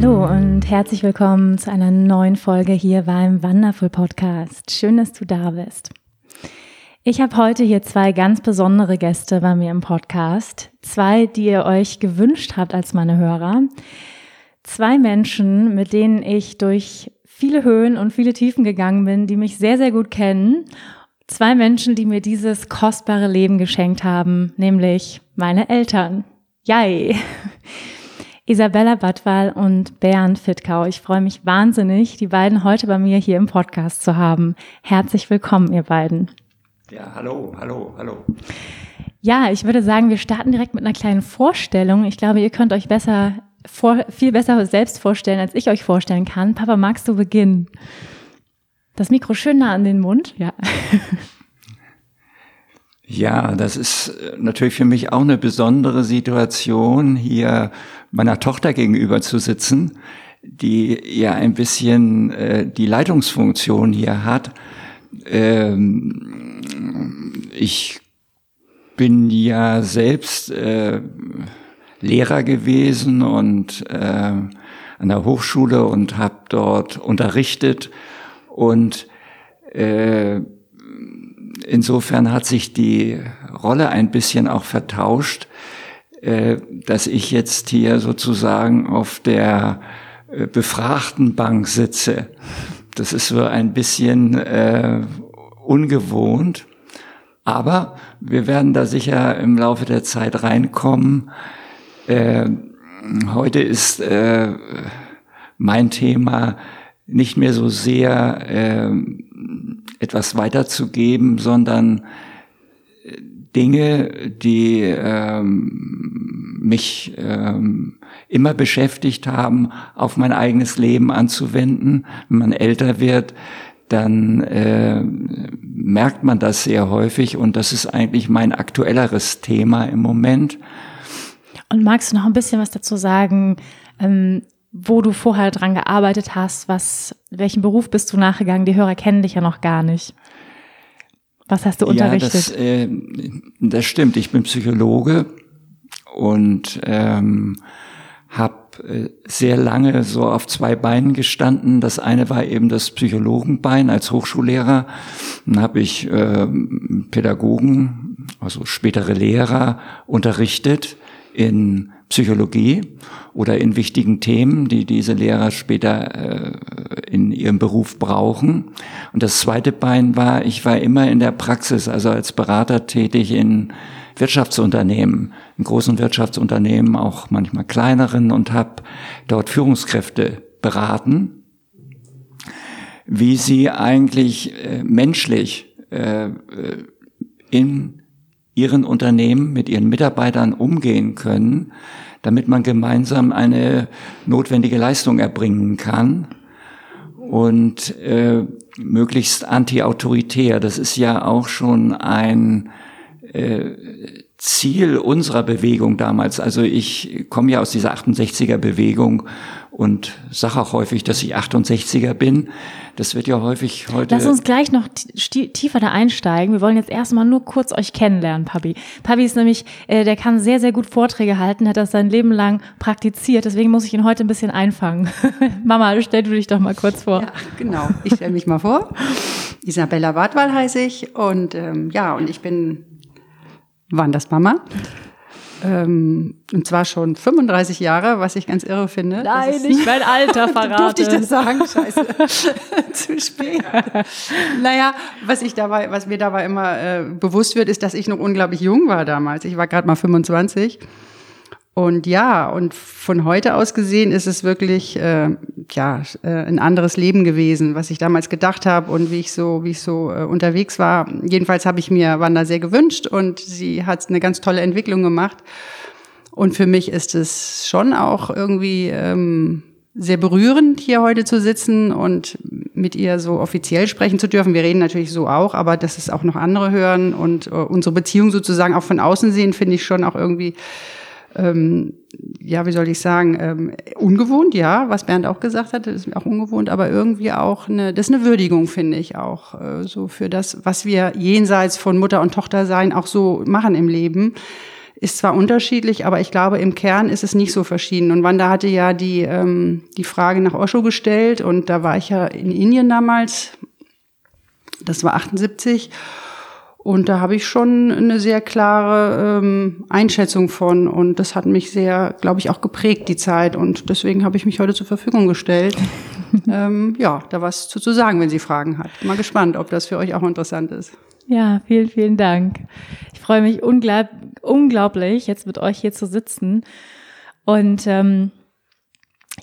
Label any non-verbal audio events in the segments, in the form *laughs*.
Hallo und herzlich willkommen zu einer neuen Folge hier beim Wonderful Podcast. Schön, dass du da bist. Ich habe heute hier zwei ganz besondere Gäste bei mir im Podcast. Zwei, die ihr euch gewünscht habt als meine Hörer. Zwei Menschen, mit denen ich durch viele Höhen und viele Tiefen gegangen bin, die mich sehr, sehr gut kennen. Zwei Menschen, die mir dieses kostbare Leben geschenkt haben, nämlich meine Eltern. Yay! Isabella Badwal und Bernd Fittkau. Ich freue mich wahnsinnig, die beiden heute bei mir hier im Podcast zu haben. Herzlich willkommen, ihr beiden. Ja, hallo, hallo, hallo. Ja, ich würde sagen, wir starten direkt mit einer kleinen Vorstellung. Ich glaube, ihr könnt euch besser, vor, viel besser selbst vorstellen, als ich euch vorstellen kann. Papa, magst du beginnen? Das Mikro schön nah an den Mund, ja. *laughs* Ja, das ist äh, natürlich für mich auch eine besondere Situation, hier meiner Tochter gegenüber zu sitzen, die ja ein bisschen äh, die Leitungsfunktion hier hat. Ähm, ich bin ja selbst äh, Lehrer gewesen und äh, an der Hochschule und habe dort unterrichtet und äh, insofern hat sich die Rolle ein bisschen auch vertauscht, äh, dass ich jetzt hier sozusagen auf der äh, befragten Bank sitze. Das ist so ein bisschen äh, ungewohnt. Aber wir werden da sicher im Laufe der Zeit reinkommen. Äh, heute ist äh, mein Thema nicht mehr so sehr äh, etwas weiterzugeben, sondern äh, Dinge, die ähm, mich ähm, immer beschäftigt haben, auf mein eigenes Leben anzuwenden. Wenn man älter wird, dann äh, merkt man das sehr häufig und das ist eigentlich mein aktuelleres Thema im Moment. Und magst du noch ein bisschen was dazu sagen? Ähm wo du vorher dran gearbeitet hast, was, welchen Beruf bist du nachgegangen? Die Hörer kennen dich ja noch gar nicht. Was hast du unterrichtet? Ja, das, äh, das stimmt. Ich bin Psychologe und ähm, habe äh, sehr lange so auf zwei Beinen gestanden. Das eine war eben das Psychologenbein als Hochschullehrer. Dann habe ich äh, Pädagogen, also spätere Lehrer unterrichtet in Psychologie oder in wichtigen Themen, die diese Lehrer später äh, in ihrem Beruf brauchen. Und das zweite Bein war, ich war immer in der Praxis, also als Berater tätig in Wirtschaftsunternehmen, in großen Wirtschaftsunternehmen, auch manchmal kleineren und habe dort Führungskräfte beraten, wie sie eigentlich äh, menschlich äh, äh in ihren Unternehmen mit ihren Mitarbeitern umgehen können, damit man gemeinsam eine notwendige Leistung erbringen kann und äh, möglichst anti-autoritär. Das ist ja auch schon ein Ziel unserer Bewegung damals. Also ich komme ja aus dieser 68er Bewegung und sage auch häufig, dass ich 68er bin. Das wird ja häufig heute. Lass uns gleich noch tiefer da einsteigen. Wir wollen jetzt erstmal nur kurz euch kennenlernen, Papi. Papi ist nämlich, äh, der kann sehr, sehr gut Vorträge halten, hat das sein Leben lang praktiziert. Deswegen muss ich ihn heute ein bisschen einfangen. *laughs* Mama, stell du dich doch mal kurz vor. Ja, genau. Ich stelle mich mal vor. Isabella Bartwal heiße ich und ähm, ja, und ich bin Wanders Mama. Ähm, und zwar schon 35 Jahre, was ich ganz irre finde. Nein, nicht mein Alter verraten. *laughs* Durfte ich das sagen? Scheiße. *laughs* Zu spät. naja, was ich dabei, was mir dabei immer äh, bewusst wird, ist, dass ich noch unglaublich jung war damals. Ich war gerade mal 25. Und ja, und von heute aus gesehen ist es wirklich äh, ja äh, ein anderes Leben gewesen, was ich damals gedacht habe und wie ich so wie ich so äh, unterwegs war. Jedenfalls habe ich mir Wanda sehr gewünscht und sie hat eine ganz tolle Entwicklung gemacht. Und für mich ist es schon auch irgendwie ähm, sehr berührend, hier heute zu sitzen und mit ihr so offiziell sprechen zu dürfen. Wir reden natürlich so auch, aber dass es auch noch andere hören und äh, unsere Beziehung sozusagen auch von außen sehen, finde ich schon auch irgendwie, ähm, ja, wie soll ich sagen, ähm, ungewohnt, ja, was Bernd auch gesagt hat, ist auch ungewohnt, aber irgendwie auch eine, das ist eine Würdigung, finde ich auch, äh, so für das, was wir jenseits von Mutter und Tochter sein auch so machen im Leben ist zwar unterschiedlich, aber ich glaube, im Kern ist es nicht so verschieden. Und Wanda hatte ja die, ähm, die Frage nach Osho gestellt und da war ich ja in Indien damals, das war 78. Und da habe ich schon eine sehr klare ähm, Einschätzung von. Und das hat mich sehr, glaube ich, auch geprägt, die Zeit. Und deswegen habe ich mich heute zur Verfügung gestellt. *laughs* ähm, ja, da was zu, zu sagen, wenn sie Fragen hat. Mal gespannt, ob das für euch auch interessant ist. Ja, vielen, vielen Dank. Ich freue mich unglaub, unglaublich, jetzt mit euch hier zu sitzen. Und ähm,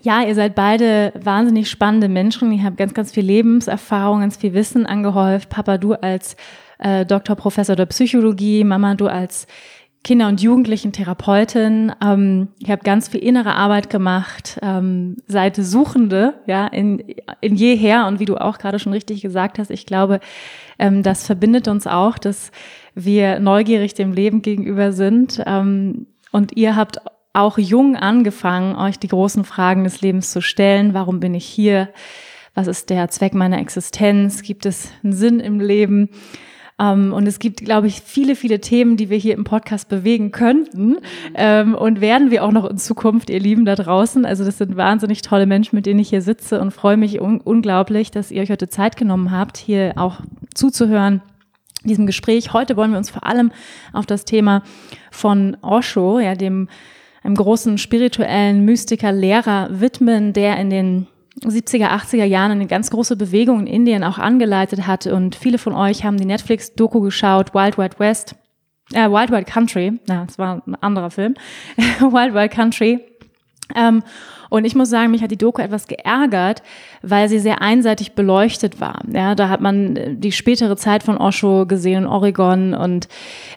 ja, ihr seid beide wahnsinnig spannende Menschen. Ihr habt ganz, ganz viel Lebenserfahrung, ganz viel Wissen angehäuft. Papa, du als äh, Doktor, Professor der Psychologie, Mama, du als Kinder- und Jugendlichen-Therapeutin. Ähm, ich habe ganz viel innere Arbeit gemacht, ähm, seid Suchende, ja, in, in jeher. Und wie du auch gerade schon richtig gesagt hast, ich glaube, ähm, das verbindet uns auch, dass wir neugierig dem Leben gegenüber sind. Ähm, und ihr habt auch jung angefangen, euch die großen Fragen des Lebens zu stellen. Warum bin ich hier? Was ist der Zweck meiner Existenz? Gibt es einen Sinn im Leben? Ähm, und es gibt, glaube ich, viele, viele Themen, die wir hier im Podcast bewegen könnten. Ähm, und werden wir auch noch in Zukunft, ihr Lieben da draußen. Also das sind wahnsinnig tolle Menschen, mit denen ich hier sitze und freue mich un unglaublich, dass ihr euch heute Zeit genommen habt, hier auch zuzuhören diesem Gespräch. Heute wollen wir uns vor allem auf das Thema von Osho, ja, dem einem großen spirituellen Mystiker, Lehrer widmen, der in den 70er, 80er Jahren eine ganz große Bewegung in Indien auch angeleitet hat. Und viele von euch haben die Netflix-Doku geschaut, Wild Wild West, äh, Wild Wild Country. Na, das war ein anderer Film. *laughs* Wild Wild Country. Ähm, und ich muss sagen, mich hat die Doku etwas geärgert, weil sie sehr einseitig beleuchtet war. Ja, da hat man äh, die spätere Zeit von Osho gesehen in Oregon und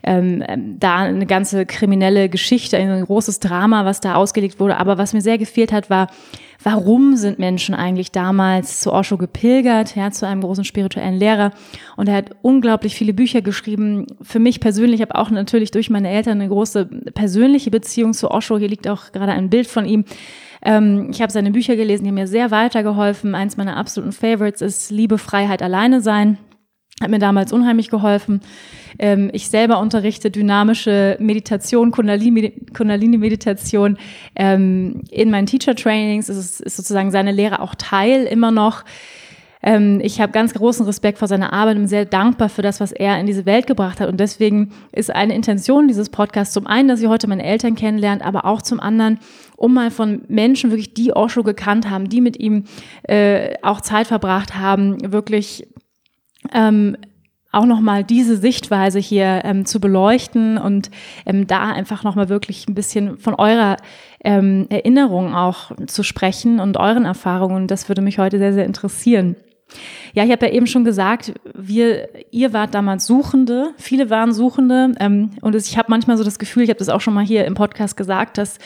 ähm, da eine ganze kriminelle Geschichte, ein großes Drama, was da ausgelegt wurde. Aber was mir sehr gefehlt hat, war warum sind Menschen eigentlich damals zu Osho gepilgert, ja, zu einem großen spirituellen Lehrer. Und er hat unglaublich viele Bücher geschrieben. Für mich persönlich habe auch natürlich durch meine Eltern eine große persönliche Beziehung zu Osho. Hier liegt auch gerade ein Bild von ihm. Ähm, ich habe seine Bücher gelesen, die haben mir sehr weitergeholfen. Eins meiner absoluten Favorites ist Liebe, Freiheit, Alleine sein hat mir damals unheimlich geholfen. Ähm, ich selber unterrichte dynamische Meditation, Kundalini-Meditation ähm, in meinen Teacher-Trainings. Es ist sozusagen seine Lehre auch Teil immer noch. Ähm, ich habe ganz großen Respekt vor seiner Arbeit und sehr dankbar für das, was er in diese Welt gebracht hat. Und deswegen ist eine Intention dieses Podcasts zum einen, dass ihr heute meine Eltern kennenlernt, aber auch zum anderen, um mal von Menschen wirklich, die Osho gekannt haben, die mit ihm äh, auch Zeit verbracht haben, wirklich ähm, auch nochmal diese Sichtweise hier ähm, zu beleuchten und ähm, da einfach nochmal wirklich ein bisschen von eurer ähm, Erinnerung auch zu sprechen und euren Erfahrungen. Das würde mich heute sehr, sehr interessieren. Ja, ich habe ja eben schon gesagt, wir, ihr wart damals Suchende, viele waren Suchende ähm, und ich habe manchmal so das Gefühl, ich habe das auch schon mal hier im Podcast gesagt, dass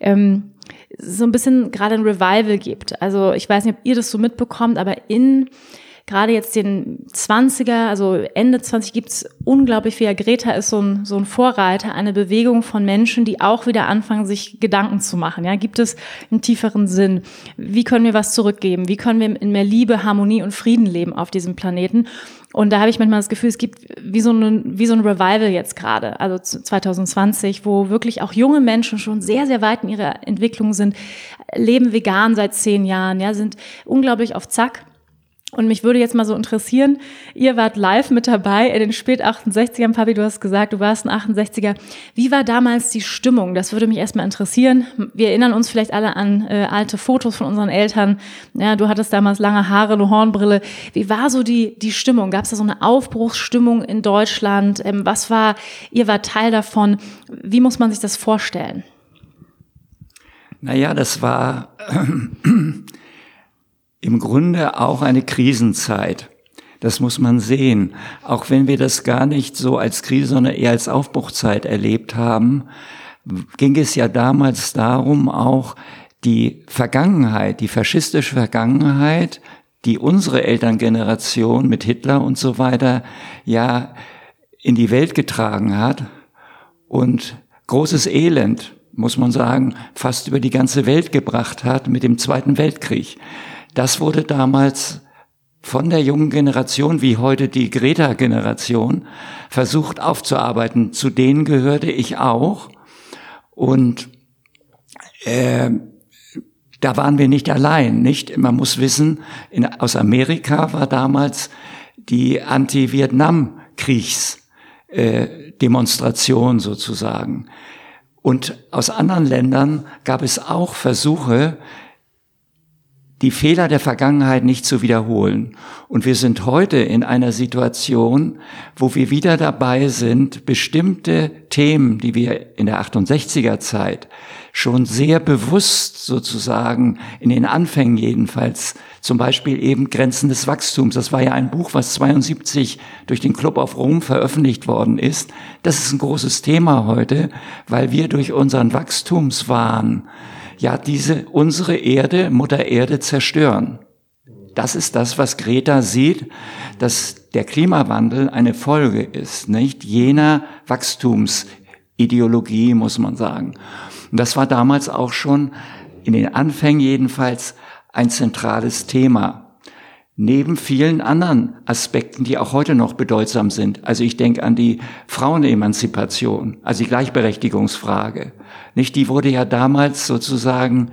ähm, so ein bisschen gerade ein Revival gibt. Also ich weiß nicht, ob ihr das so mitbekommt, aber in gerade jetzt den 20er, also Ende 20 gibt's unglaublich viel. Greta ist so ein, so ein Vorreiter, eine Bewegung von Menschen, die auch wieder anfangen, sich Gedanken zu machen. Ja, gibt es einen tieferen Sinn? Wie können wir was zurückgeben? Wie können wir in mehr Liebe, Harmonie und Frieden leben auf diesem Planeten? Und da habe ich manchmal das Gefühl, es gibt wie so, ein, wie so ein Revival jetzt gerade, also 2020, wo wirklich auch junge Menschen schon sehr, sehr weit in ihrer Entwicklung sind, leben vegan seit zehn Jahren, ja, sind unglaublich auf Zack und mich würde jetzt mal so interessieren, ihr wart live mit dabei in den spät 68ern, Papi, du hast gesagt, du warst ein 68er. Wie war damals die Stimmung? Das würde mich erstmal interessieren. Wir erinnern uns vielleicht alle an äh, alte Fotos von unseren Eltern. Ja, du hattest damals lange Haare, eine Hornbrille. Wie war so die, die Stimmung? Gab es da so eine Aufbruchsstimmung in Deutschland? Ähm, was war, ihr wart Teil davon? Wie muss man sich das vorstellen? Naja, das war *clears throat* im Grunde auch eine Krisenzeit. Das muss man sehen. Auch wenn wir das gar nicht so als Krise, sondern eher als Aufbruchzeit erlebt haben, ging es ja damals darum, auch die Vergangenheit, die faschistische Vergangenheit, die unsere Elterngeneration mit Hitler und so weiter ja in die Welt getragen hat und großes Elend, muss man sagen, fast über die ganze Welt gebracht hat mit dem Zweiten Weltkrieg. Das wurde damals von der jungen Generation, wie heute die Greta-Generation, versucht aufzuarbeiten. Zu denen gehörte ich auch. Und äh, da waren wir nicht allein, nicht? Man muss wissen, in, aus Amerika war damals die Anti-Vietnam-Kriegsdemonstration äh, sozusagen. Und aus anderen Ländern gab es auch Versuche, die Fehler der Vergangenheit nicht zu wiederholen. Und wir sind heute in einer Situation, wo wir wieder dabei sind, bestimmte Themen, die wir in der 68er Zeit schon sehr bewusst sozusagen in den Anfängen jedenfalls, zum Beispiel eben Grenzen des Wachstums. Das war ja ein Buch, was 72 durch den Club of Rome veröffentlicht worden ist. Das ist ein großes Thema heute, weil wir durch unseren Wachstumswahn ja diese unsere Erde, Mutter Erde zerstören. Das ist das, was Greta sieht, dass der Klimawandel eine Folge ist, nicht jener Wachstumsideologie, muss man sagen. Und das war damals auch schon in den Anfängen jedenfalls ein zentrales Thema neben vielen anderen Aspekten, die auch heute noch bedeutsam sind. Also ich denke an die Frauenemanzipation, also die Gleichberechtigungsfrage. Nicht, die wurde ja damals sozusagen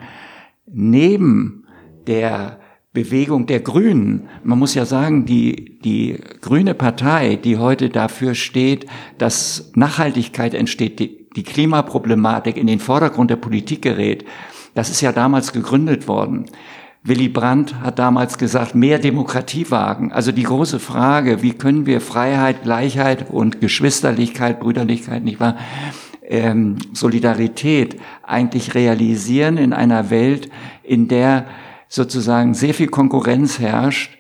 neben der Bewegung der Grünen. Man muss ja sagen, die, die grüne Partei, die heute dafür steht, dass Nachhaltigkeit entsteht, die, die Klimaproblematik in den Vordergrund der Politik gerät, das ist ja damals gegründet worden. Willy Brandt hat damals gesagt, mehr Demokratie wagen. Also die große Frage, wie können wir Freiheit, Gleichheit und Geschwisterlichkeit, Brüderlichkeit, nicht wahr, ähm, Solidarität eigentlich realisieren in einer Welt, in der sozusagen sehr viel Konkurrenz herrscht,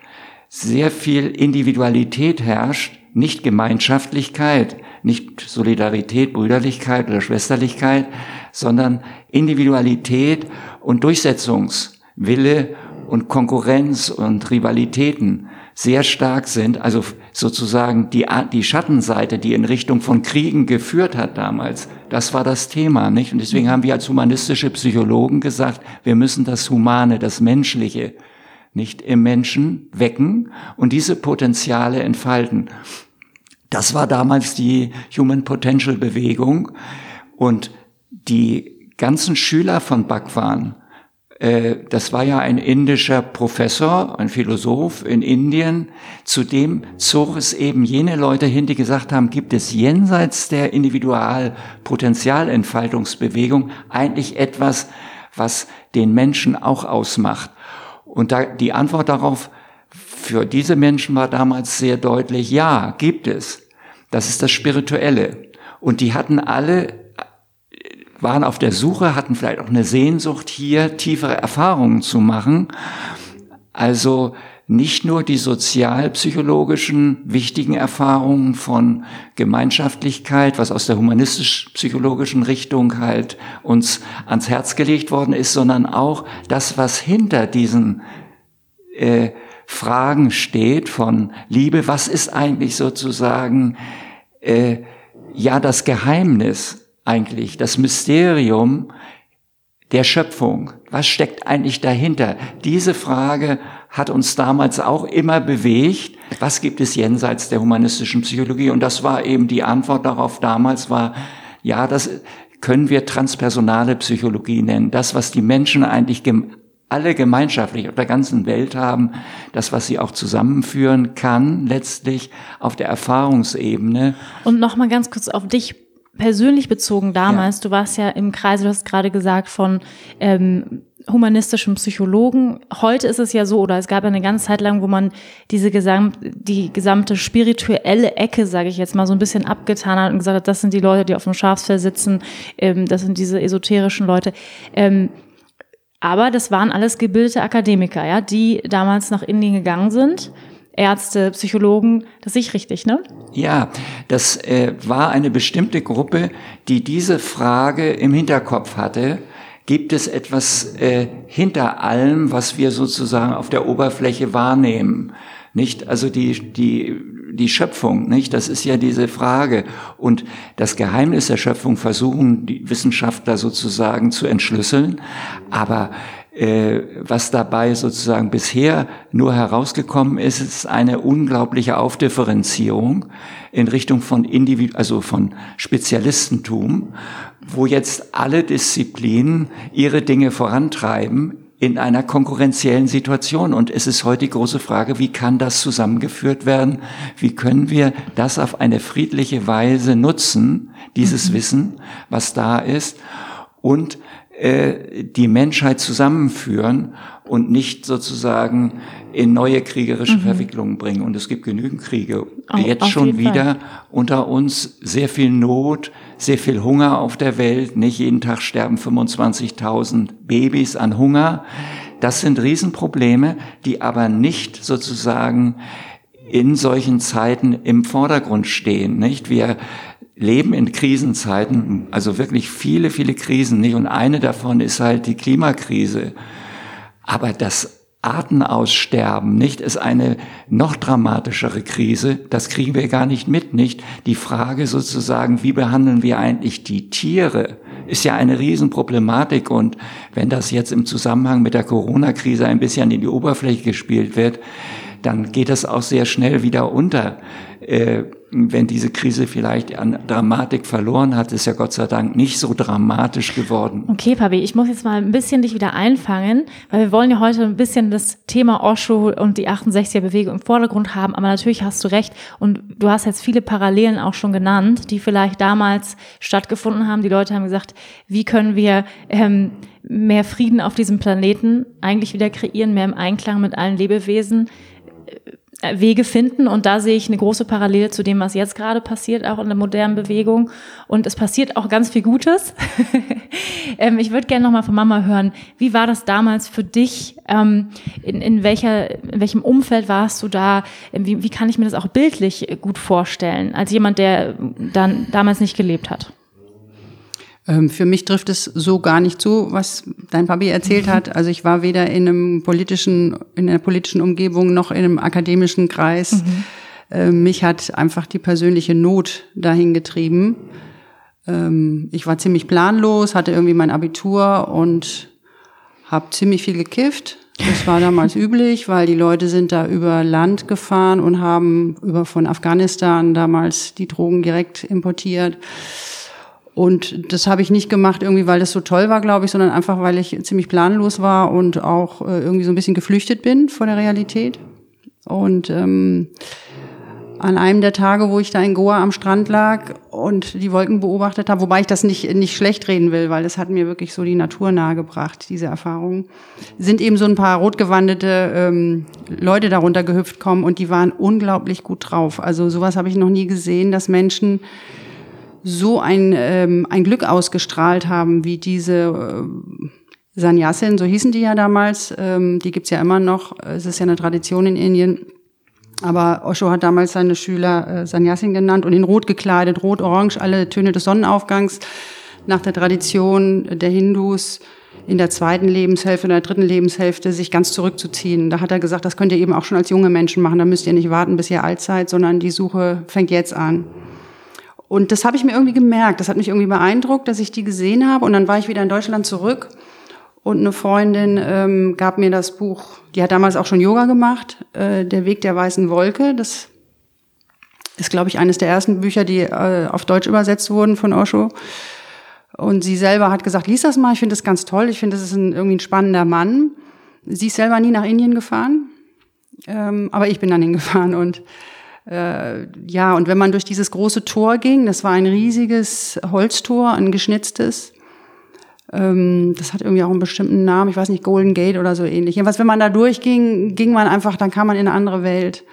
sehr viel Individualität herrscht, nicht Gemeinschaftlichkeit, nicht Solidarität, Brüderlichkeit oder Schwesterlichkeit, sondern Individualität und Durchsetzungs Wille und Konkurrenz und Rivalitäten sehr stark sind, also sozusagen die, die Schattenseite, die in Richtung von Kriegen geführt hat damals, das war das Thema, nicht? Und deswegen haben wir als humanistische Psychologen gesagt, wir müssen das Humane, das Menschliche nicht im Menschen wecken und diese Potenziale entfalten. Das war damals die Human Potential Bewegung und die ganzen Schüler von Bhagwan, das war ja ein indischer Professor, ein Philosoph in Indien. Zudem zog es eben jene Leute hin, die gesagt haben, gibt es jenseits der Individualpotenzialentfaltungsbewegung eigentlich etwas, was den Menschen auch ausmacht? Und da, die Antwort darauf für diese Menschen war damals sehr deutlich, ja, gibt es. Das ist das Spirituelle. Und die hatten alle waren auf der Suche, hatten vielleicht auch eine Sehnsucht, hier tiefere Erfahrungen zu machen. Also nicht nur die sozialpsychologischen wichtigen Erfahrungen von Gemeinschaftlichkeit, was aus der humanistisch-psychologischen Richtung halt uns ans Herz gelegt worden ist, sondern auch das, was hinter diesen äh, Fragen steht von Liebe, was ist eigentlich sozusagen äh, ja das Geheimnis eigentlich, das Mysterium der Schöpfung. Was steckt eigentlich dahinter? Diese Frage hat uns damals auch immer bewegt. Was gibt es jenseits der humanistischen Psychologie? Und das war eben die Antwort darauf damals war, ja, das können wir transpersonale Psychologie nennen. Das, was die Menschen eigentlich alle gemeinschaftlich auf der ganzen Welt haben, das, was sie auch zusammenführen kann, letztlich auf der Erfahrungsebene. Und nochmal ganz kurz auf dich persönlich bezogen damals, ja. du warst ja im Kreise, du hast gerade gesagt, von ähm, humanistischen Psychologen. Heute ist es ja so, oder es gab eine ganze Zeit lang, wo man diese gesamt, die gesamte spirituelle Ecke, sage ich jetzt mal, so ein bisschen abgetan hat und gesagt hat, das sind die Leute, die auf dem Schafsfell sitzen, ähm, das sind diese esoterischen Leute. Ähm, aber das waren alles gebildete Akademiker, ja, die damals nach Indien gegangen sind Ärzte, Psychologen. Das sehe ich richtig, ne? Ja, das äh, war eine bestimmte Gruppe, die diese Frage im Hinterkopf hatte. Gibt es etwas äh, hinter allem, was wir sozusagen auf der Oberfläche wahrnehmen? Nicht? Also die, die, die Schöpfung, nicht? Das ist ja diese Frage. Und das Geheimnis der Schöpfung versuchen die Wissenschaftler sozusagen zu entschlüsseln. Aber was dabei sozusagen bisher nur herausgekommen ist, ist eine unglaubliche Aufdifferenzierung in Richtung von Individu also von Spezialistentum, wo jetzt alle Disziplinen ihre Dinge vorantreiben in einer konkurrenziellen Situation. Und es ist heute die große Frage, wie kann das zusammengeführt werden? Wie können wir das auf eine friedliche Weise nutzen, dieses mhm. Wissen, was da ist? Und äh, die Menschheit zusammenführen und nicht sozusagen in neue kriegerische mhm. Verwicklungen bringen. Und es gibt genügend Kriege. Oh, Jetzt schon wieder Fall. unter uns sehr viel Not, sehr viel Hunger auf der Welt. Nicht jeden Tag sterben 25.000 Babys an Hunger. Das sind Riesenprobleme, die aber nicht sozusagen in solchen Zeiten im Vordergrund stehen, nicht? Wir leben in Krisenzeiten, also wirklich viele, viele Krisen nicht. Und eine davon ist halt die Klimakrise. Aber das Artenaussterben, nicht, ist eine noch dramatischere Krise. Das kriegen wir gar nicht mit, nicht? Die Frage sozusagen, wie behandeln wir eigentlich die Tiere, ist ja eine Riesenproblematik. Und wenn das jetzt im Zusammenhang mit der Corona-Krise ein bisschen in die Oberfläche gespielt wird, dann geht das auch sehr schnell wieder unter. Äh, wenn diese Krise vielleicht an Dramatik verloren hat, ist ja Gott sei Dank nicht so dramatisch geworden. Okay, Papi, ich muss jetzt mal ein bisschen dich wieder einfangen, weil wir wollen ja heute ein bisschen das Thema Osho und die 68er Bewegung im Vordergrund haben, aber natürlich hast du recht und du hast jetzt viele Parallelen auch schon genannt, die vielleicht damals stattgefunden haben. Die Leute haben gesagt, wie können wir ähm, mehr Frieden auf diesem Planeten eigentlich wieder kreieren, mehr im Einklang mit allen Lebewesen Wege finden und da sehe ich eine große Parallele zu dem, was jetzt gerade passiert, auch in der modernen Bewegung. Und es passiert auch ganz viel Gutes. *laughs* ähm, ich würde gerne nochmal von Mama hören, wie war das damals für dich? Ähm, in, in, welcher, in welchem Umfeld warst du da? Ähm, wie, wie kann ich mir das auch bildlich gut vorstellen, als jemand, der dann damals nicht gelebt hat? Ähm, für mich trifft es so gar nicht zu, was dein Papi erzählt mhm. hat. Also ich war weder in einem politischen, in einer politischen Umgebung noch in einem akademischen Kreis. Mhm. Ähm, mich hat einfach die persönliche Not dahin getrieben. Ähm, ich war ziemlich planlos, hatte irgendwie mein Abitur und habe ziemlich viel gekifft. Das war damals *laughs* üblich, weil die Leute sind da über Land gefahren und haben über von Afghanistan damals die Drogen direkt importiert. Und das habe ich nicht gemacht, irgendwie, weil das so toll war, glaube ich, sondern einfach, weil ich ziemlich planlos war und auch äh, irgendwie so ein bisschen geflüchtet bin vor der Realität. Und ähm, an einem der Tage, wo ich da in Goa am Strand lag und die Wolken beobachtet habe, wobei ich das nicht, nicht schlecht reden will, weil es hat mir wirklich so die Natur nahegebracht, diese Erfahrungen, sind eben so ein paar rotgewandete ähm, Leute darunter gehüpft kommen und die waren unglaublich gut drauf. Also sowas habe ich noch nie gesehen, dass Menschen so ein, ähm, ein Glück ausgestrahlt haben, wie diese äh, Sannyasin, so hießen die ja damals, ähm, die gibt's ja immer noch, es ist ja eine Tradition in Indien. Aber Osho hat damals seine Schüler äh, Sannyasin genannt und in Rot gekleidet, Rot, Orange, alle Töne des Sonnenaufgangs, nach der Tradition der Hindus in der zweiten Lebenshälfte, in der dritten Lebenshälfte sich ganz zurückzuziehen. Da hat er gesagt, das könnt ihr eben auch schon als junge Menschen machen, da müsst ihr nicht warten, bis ihr alt seid, sondern die Suche fängt jetzt an. Und das habe ich mir irgendwie gemerkt. Das hat mich irgendwie beeindruckt, dass ich die gesehen habe. Und dann war ich wieder in Deutschland zurück. Und eine Freundin ähm, gab mir das Buch, die hat damals auch schon Yoga gemacht, äh, Der Weg der weißen Wolke. Das ist, glaube ich, eines der ersten Bücher, die äh, auf Deutsch übersetzt wurden von Osho. Und sie selber hat gesagt, lies das mal, ich finde das ganz toll, ich finde, das ist ein, irgendwie ein spannender Mann. Sie ist selber nie nach Indien gefahren, ähm, aber ich bin dann *laughs* hingefahren und äh, ja, und wenn man durch dieses große Tor ging, das war ein riesiges Holztor, ein geschnitztes, ähm, das hat irgendwie auch einen bestimmten Namen, ich weiß nicht, Golden Gate oder so ähnlich. Jedenfalls, wenn man da durchging, ging man einfach, dann kam man in eine andere Welt.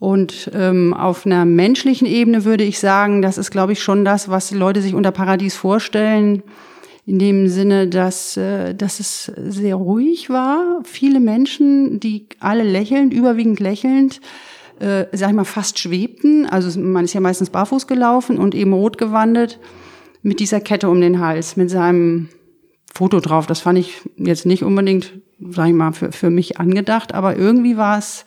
Und ähm, auf einer menschlichen Ebene würde ich sagen, das ist, glaube ich, schon das, was Leute sich unter Paradies vorstellen. in dem Sinne, dass, äh, dass es sehr ruhig war. Viele Menschen, die alle lächelnd, überwiegend lächelnd, äh, sag ich mal, fast schwebten. Also man ist ja meistens barfuß gelaufen und eben rot gewandet mit dieser Kette um den Hals, mit seinem Foto drauf. Das fand ich jetzt nicht unbedingt, sag ich mal, für, für mich angedacht, aber irgendwie war es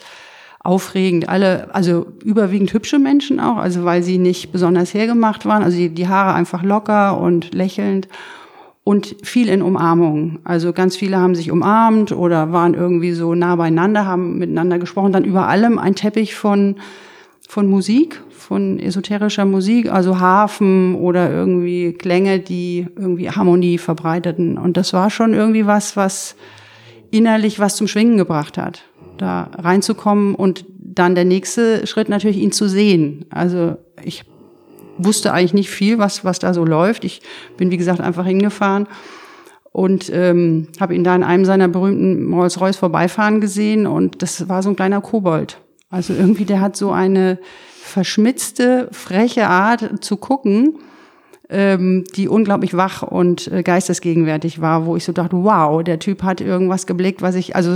aufregend. Alle, also überwiegend hübsche Menschen auch, also weil sie nicht besonders hergemacht waren, also die, die Haare einfach locker und lächelnd und viel in Umarmung. Also ganz viele haben sich umarmt oder waren irgendwie so nah beieinander, haben miteinander gesprochen. Dann über allem ein Teppich von, von Musik, von esoterischer Musik, also Hafen oder irgendwie Klänge, die irgendwie Harmonie verbreiteten. Und das war schon irgendwie was, was innerlich was zum Schwingen gebracht hat, da reinzukommen und dann der nächste Schritt natürlich ihn zu sehen. Also ich wusste eigentlich nicht viel, was, was da so läuft. Ich bin, wie gesagt, einfach hingefahren und ähm, habe ihn da in einem seiner berühmten Rolls-Royce vorbeifahren gesehen und das war so ein kleiner Kobold. Also irgendwie, der hat so eine verschmitzte, freche Art zu gucken, ähm, die unglaublich wach und äh, geistesgegenwärtig war, wo ich so dachte, wow, der Typ hat irgendwas geblickt, was ich, also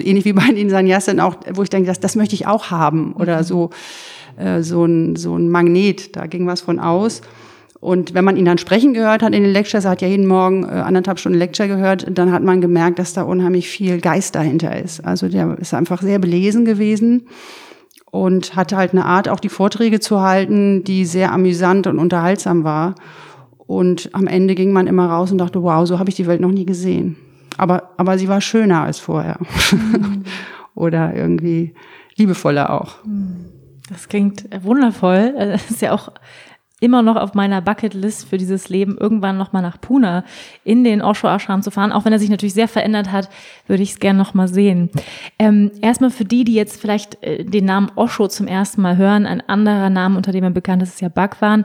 ähnlich wie bei den Sanyasin auch, wo ich denke, das, das möchte ich auch haben oder so äh, so, ein, so ein Magnet, da ging was von aus. Und wenn man ihn dann sprechen gehört hat in den Lectures, er hat ja jeden Morgen äh, anderthalb Stunden Lecture gehört, dann hat man gemerkt, dass da unheimlich viel Geist dahinter ist. Also der ist einfach sehr belesen gewesen und hatte halt eine Art, auch die Vorträge zu halten, die sehr amüsant und unterhaltsam war. Und am Ende ging man immer raus und dachte, wow, so habe ich die Welt noch nie gesehen. Aber, aber sie war schöner als vorher. *laughs* Mhm. Oder irgendwie liebevoller auch. Mhm. Das klingt wundervoll. Das *laughs* ist ja auch immer noch auf meiner Bucketlist für dieses Leben, irgendwann nochmal nach Pune in den Osho Ashram zu fahren. Auch wenn er sich natürlich sehr verändert hat, würde ich es gerne nochmal sehen. Ähm, erstmal für die, die jetzt vielleicht äh, den Namen Osho zum ersten Mal hören, ein anderer Name, unter dem er bekannt ist, ist ja Bhagwan.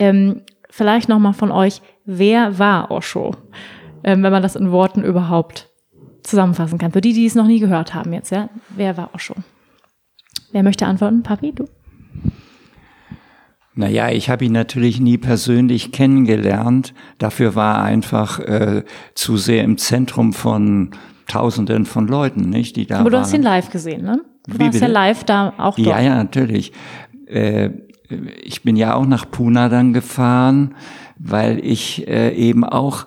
Ähm, vielleicht nochmal von euch, wer war Osho? Ähm, wenn man das in Worten überhaupt zusammenfassen kann. Für die, die es noch nie gehört haben jetzt, ja. Wer war Osho? Wer möchte antworten? Papi, du? Naja, ich habe ihn natürlich nie persönlich kennengelernt. Dafür war er einfach äh, zu sehr im Zentrum von Tausenden von Leuten, nicht? Die da Aber du waren. hast ihn live gesehen, ne? Du Wie warst bitte? ja live da auch dort. Ja, ja, natürlich. Äh, ich bin ja auch nach Pune dann gefahren, weil ich äh, eben auch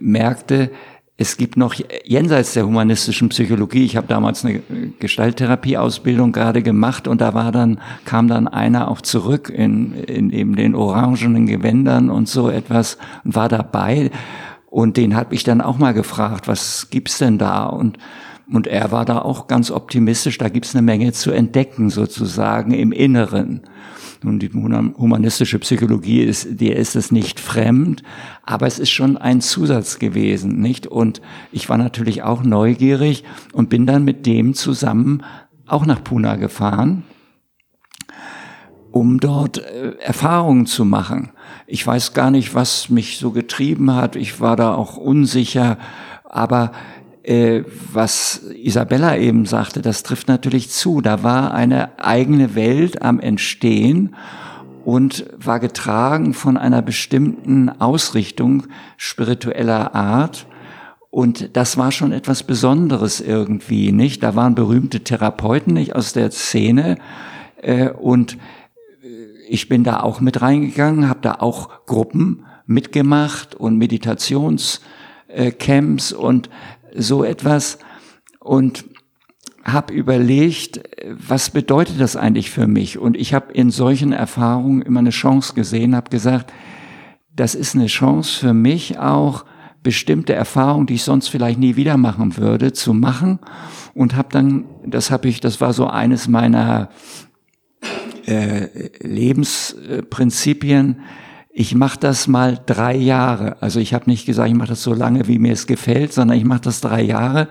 merkte, es gibt noch jenseits der humanistischen Psychologie, ich habe damals eine Gestalttherapieausbildung gerade gemacht und da war dann, kam dann einer auch zurück in, in eben den orangenen Gewändern und so etwas und war dabei. Und den habe ich dann auch mal gefragt, was gibt's denn da? Und, und er war da auch ganz optimistisch, da gibt's eine Menge zu entdecken sozusagen im Inneren. Nun, die humanistische Psychologie ist, dir ist es nicht fremd, aber es ist schon ein Zusatz gewesen, nicht? Und ich war natürlich auch neugierig und bin dann mit dem zusammen auch nach Pune gefahren, um dort äh, Erfahrungen zu machen. Ich weiß gar nicht, was mich so getrieben hat. Ich war da auch unsicher, aber was Isabella eben sagte, das trifft natürlich zu. Da war eine eigene Welt am Entstehen und war getragen von einer bestimmten Ausrichtung spiritueller Art. Und das war schon etwas Besonderes irgendwie, nicht? Da waren berühmte Therapeuten nicht aus der Szene äh, und ich bin da auch mit reingegangen, habe da auch Gruppen mitgemacht und Meditationscamps und so etwas und habe überlegt, was bedeutet das eigentlich für mich? Und ich habe in solchen Erfahrungen immer eine Chance gesehen, habe gesagt, das ist eine Chance für mich auch, bestimmte Erfahrungen, die ich sonst vielleicht nie wieder machen würde, zu machen. Und habe dann, das habe ich, das war so eines meiner äh, Lebensprinzipien, ich mache das mal drei Jahre. Also ich habe nicht gesagt, ich mache das so lange, wie mir es gefällt, sondern ich mache das drei Jahre.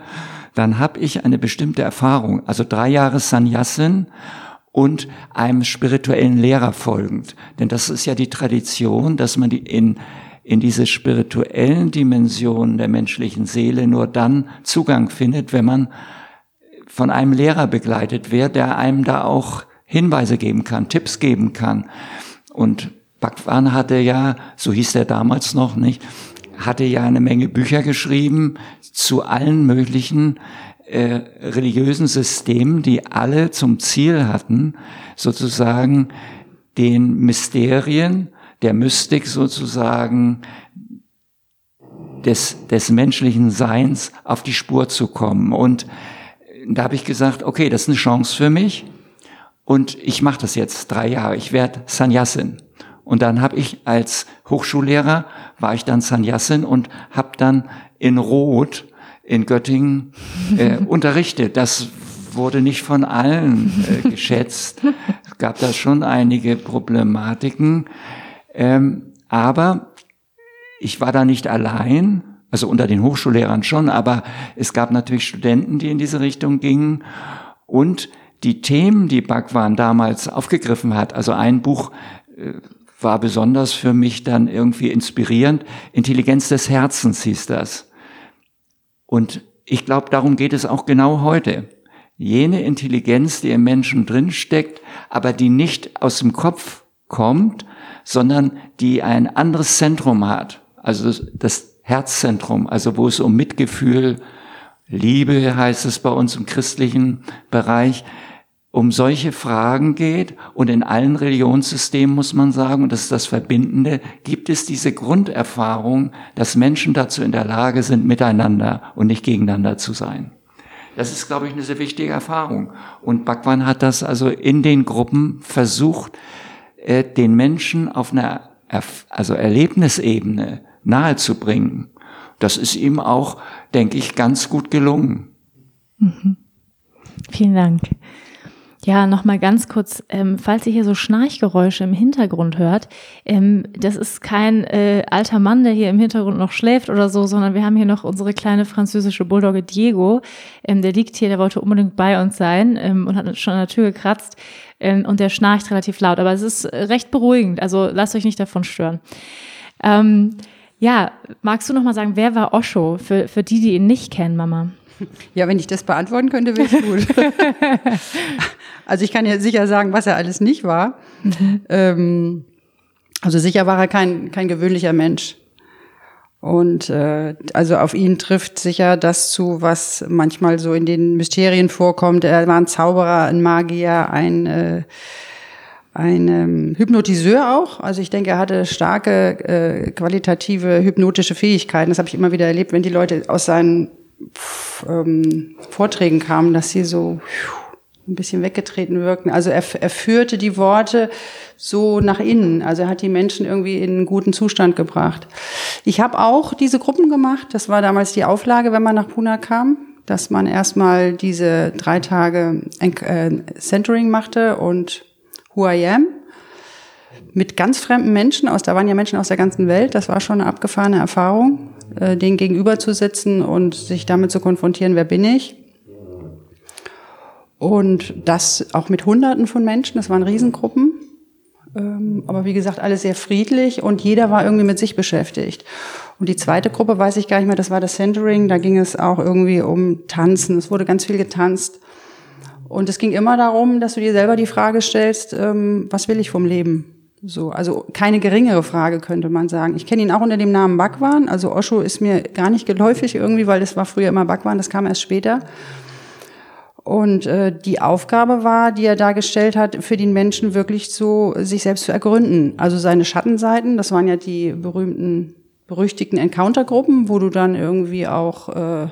Dann habe ich eine bestimmte Erfahrung. Also drei Jahre Sannyasin und einem spirituellen Lehrer folgend. Denn das ist ja die Tradition, dass man die in, in diese spirituellen Dimensionen der menschlichen Seele nur dann Zugang findet, wenn man von einem Lehrer begleitet wird, der einem da auch Hinweise geben kann, Tipps geben kann. Und Bhagwan hatte ja, so hieß er damals noch nicht, hatte ja eine Menge Bücher geschrieben zu allen möglichen äh, religiösen Systemen, die alle zum Ziel hatten, sozusagen den Mysterien der Mystik sozusagen des, des menschlichen Seins auf die Spur zu kommen. Und da habe ich gesagt, okay, das ist eine Chance für mich und ich mache das jetzt drei Jahre. Ich werde Sannyasin. Und dann habe ich als Hochschullehrer, war ich dann Sannyasin und habe dann in Rot in Göttingen äh, *laughs* unterrichtet. Das wurde nicht von allen äh, geschätzt. Es *laughs* gab da schon einige Problematiken. Ähm, aber ich war da nicht allein, also unter den Hochschullehrern schon, aber es gab natürlich Studenten, die in diese Richtung gingen. Und die Themen, die Bhagwan damals aufgegriffen hat, also ein Buch äh, war besonders für mich dann irgendwie inspirierend. Intelligenz des Herzens hieß das. Und ich glaube, darum geht es auch genau heute. Jene Intelligenz, die im Menschen drinsteckt, aber die nicht aus dem Kopf kommt, sondern die ein anderes Zentrum hat. Also das, Herzzentrum, also wo es um Mitgefühl, Liebe heißt es bei uns im christlichen Bereich, um solche Fragen geht und in allen Religionssystemen muss man sagen, und das ist das Verbindende, gibt es diese Grunderfahrung, dass Menschen dazu in der Lage sind, miteinander und nicht gegeneinander zu sein. Das ist, glaube ich, eine sehr wichtige Erfahrung. Und Bhagwan hat das also in den Gruppen versucht, äh, den Menschen auf einer also Erlebnisebene nahezubringen. Das ist ihm auch, denke ich, ganz gut gelungen. Mhm. Vielen Dank. Ja, nochmal ganz kurz, ähm, falls ihr hier so Schnarchgeräusche im Hintergrund hört, ähm, das ist kein äh, alter Mann, der hier im Hintergrund noch schläft oder so, sondern wir haben hier noch unsere kleine französische Bulldogge Diego. Ähm, der liegt hier, der wollte unbedingt bei uns sein ähm, und hat schon an der Tür gekratzt ähm, und der schnarcht relativ laut, aber es ist recht beruhigend, also lasst euch nicht davon stören. Ähm, ja, magst du noch mal sagen, wer war Osho für, für die, die ihn nicht kennen, Mama? Ja, wenn ich das beantworten könnte, wäre es gut. *laughs* also ich kann ja sicher sagen, was er alles nicht war. Mhm. Ähm, also sicher war er kein, kein gewöhnlicher Mensch. Und äh, also auf ihn trifft sicher das zu, was manchmal so in den Mysterien vorkommt. Er war ein Zauberer, ein Magier, ein, äh, ein ähm, Hypnotiseur auch. Also ich denke, er hatte starke äh, qualitative hypnotische Fähigkeiten. Das habe ich immer wieder erlebt, wenn die Leute aus seinen ähm, Vorträgen kamen, dass sie so ein bisschen weggetreten wirkten. Also er, er führte die Worte so nach innen. Also er hat die Menschen irgendwie in einen guten Zustand gebracht. Ich habe auch diese Gruppen gemacht. Das war damals die Auflage, wenn man nach Pune kam, dass man erstmal diese drei Tage äh, Centering machte und Who I Am mit ganz fremden Menschen aus, da waren ja Menschen aus der ganzen Welt. Das war schon eine abgefahrene Erfahrung äh, zu sitzen und sich damit zu konfrontieren, wer bin ich. Und das auch mit Hunderten von Menschen, das waren Riesengruppen. Ähm, aber wie gesagt, alles sehr friedlich und jeder war irgendwie mit sich beschäftigt. Und die zweite Gruppe weiß ich gar nicht mehr, das war das Centering, da ging es auch irgendwie um Tanzen. Es wurde ganz viel getanzt. Und es ging immer darum, dass du dir selber die Frage stellst, ähm, was will ich vom Leben? So, also keine geringere Frage könnte man sagen. Ich kenne ihn auch unter dem Namen Bhagwan. Also Osho ist mir gar nicht geläufig irgendwie, weil das war früher immer Bhagwan, das kam erst später. Und äh, die Aufgabe war, die er da gestellt hat, für den Menschen wirklich so sich selbst zu ergründen. Also seine Schattenseiten, das waren ja die berühmten, berüchtigten Encounter-Gruppen, wo du dann irgendwie auch äh,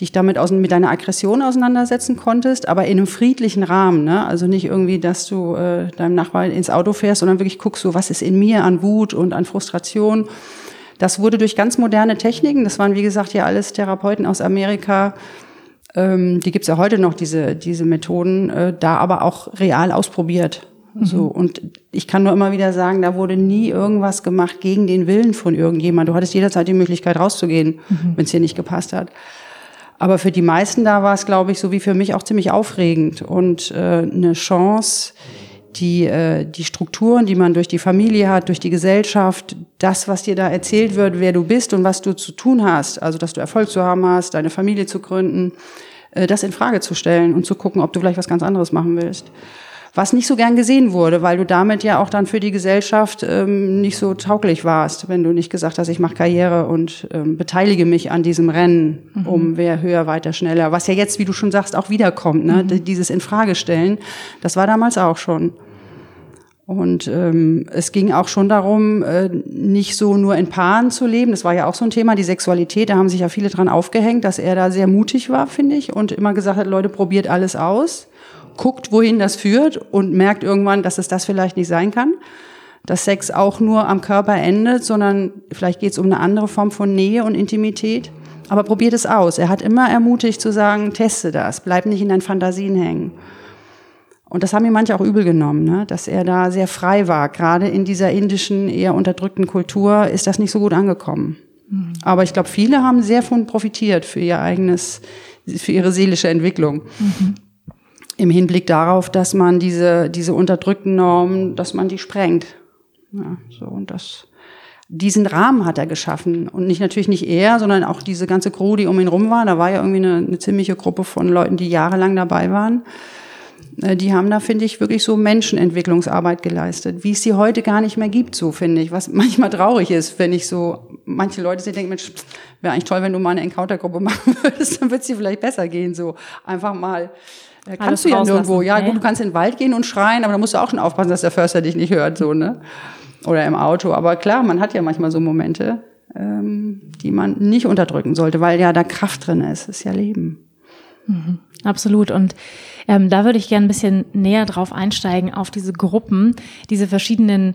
dich damit aus, mit deiner Aggression auseinandersetzen konntest, aber in einem friedlichen Rahmen. Ne? Also nicht irgendwie, dass du äh, deinem Nachbarn ins Auto fährst, sondern wirklich guckst, so was ist in mir an Wut und an Frustration. Das wurde durch ganz moderne Techniken, das waren wie gesagt ja alles Therapeuten aus Amerika, ähm, die gibt's ja heute noch, diese, diese Methoden, äh, da aber auch real ausprobiert. Mhm. So, und ich kann nur immer wieder sagen, da wurde nie irgendwas gemacht gegen den Willen von irgendjemand. Du hattest jederzeit die Möglichkeit rauszugehen, mhm. wenn es dir nicht gepasst hat. Aber für die meisten da war es, glaube ich, so wie für mich auch ziemlich aufregend und äh, eine Chance, die, äh, die Strukturen, die man durch die Familie hat, durch die Gesellschaft, das, was dir da erzählt wird, wer du bist und was du zu tun hast, also dass du Erfolg zu haben hast, deine Familie zu gründen, äh, das in Frage zu stellen und zu gucken, ob du vielleicht was ganz anderes machen willst. Was nicht so gern gesehen wurde, weil du damit ja auch dann für die Gesellschaft ähm, nicht so tauglich warst, wenn du nicht gesagt hast, ich mache Karriere und ähm, beteilige mich an diesem Rennen mhm. um wer höher, weiter, schneller. Was ja jetzt, wie du schon sagst, auch wiederkommt, ne? Mhm. dieses Infragestellen, das war damals auch schon. Und ähm, es ging auch schon darum, äh, nicht so nur in Paaren zu leben. Das war ja auch so ein Thema, die Sexualität. Da haben sich ja viele dran aufgehängt, dass er da sehr mutig war, finde ich, und immer gesagt hat, Leute, probiert alles aus, guckt, wohin das führt und merkt irgendwann, dass es das vielleicht nicht sein kann. Dass Sex auch nur am Körper endet, sondern vielleicht geht es um eine andere Form von Nähe und Intimität. Aber probiert es aus. Er hat immer ermutigt zu sagen, teste das, bleib nicht in deinen Fantasien hängen. Und das haben mir manche auch übel genommen, ne? dass er da sehr frei war. Gerade in dieser indischen, eher unterdrückten Kultur ist das nicht so gut angekommen. Mhm. Aber ich glaube, viele haben sehr von profitiert für ihr eigenes, für ihre seelische Entwicklung. Mhm. Im Hinblick darauf, dass man diese, diese unterdrückten Normen, dass man die sprengt. Ja, so, und das, diesen Rahmen hat er geschaffen. Und nicht natürlich nicht er, sondern auch diese ganze Crew, die um ihn rum war. Da war ja irgendwie eine, eine ziemliche Gruppe von Leuten, die jahrelang dabei waren. Äh, die haben da, finde ich, wirklich so Menschenentwicklungsarbeit geleistet, wie es sie heute gar nicht mehr gibt, so finde ich. Was *laughs* manchmal traurig ist, wenn ich so, manche Leute sich denken, Mensch, wäre eigentlich toll, wenn du mal eine Encounter-Gruppe *laughs* machen würdest, dann wird es dir vielleicht besser gehen, so. Einfach mal, kannst Alles du ja nirgendwo. Ja, gut, du kannst in den Wald gehen und schreien, aber da musst du auch schon aufpassen, dass der Förster dich nicht hört, so, ne? Oder im Auto. Aber klar, man hat ja manchmal so Momente, ähm, die man nicht unterdrücken sollte, weil ja da Kraft drin ist. Das ist ja Leben. Mhm, absolut. Und ähm, da würde ich gerne ein bisschen näher drauf einsteigen, auf diese Gruppen, diese verschiedenen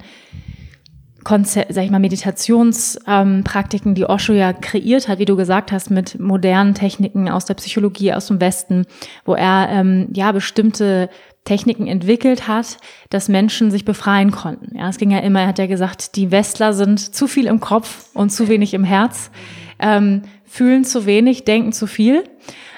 Konzer sag ich mal, Meditationspraktiken, ähm, die Osho ja kreiert hat, wie du gesagt hast, mit modernen Techniken aus der Psychologie aus dem Westen, wo er ähm, ja bestimmte Techniken entwickelt hat, dass Menschen sich befreien konnten. Ja, es ging ja immer, er hat ja gesagt, die Westler sind zu viel im Kopf und zu wenig im Herz, ähm, fühlen zu wenig, denken zu viel.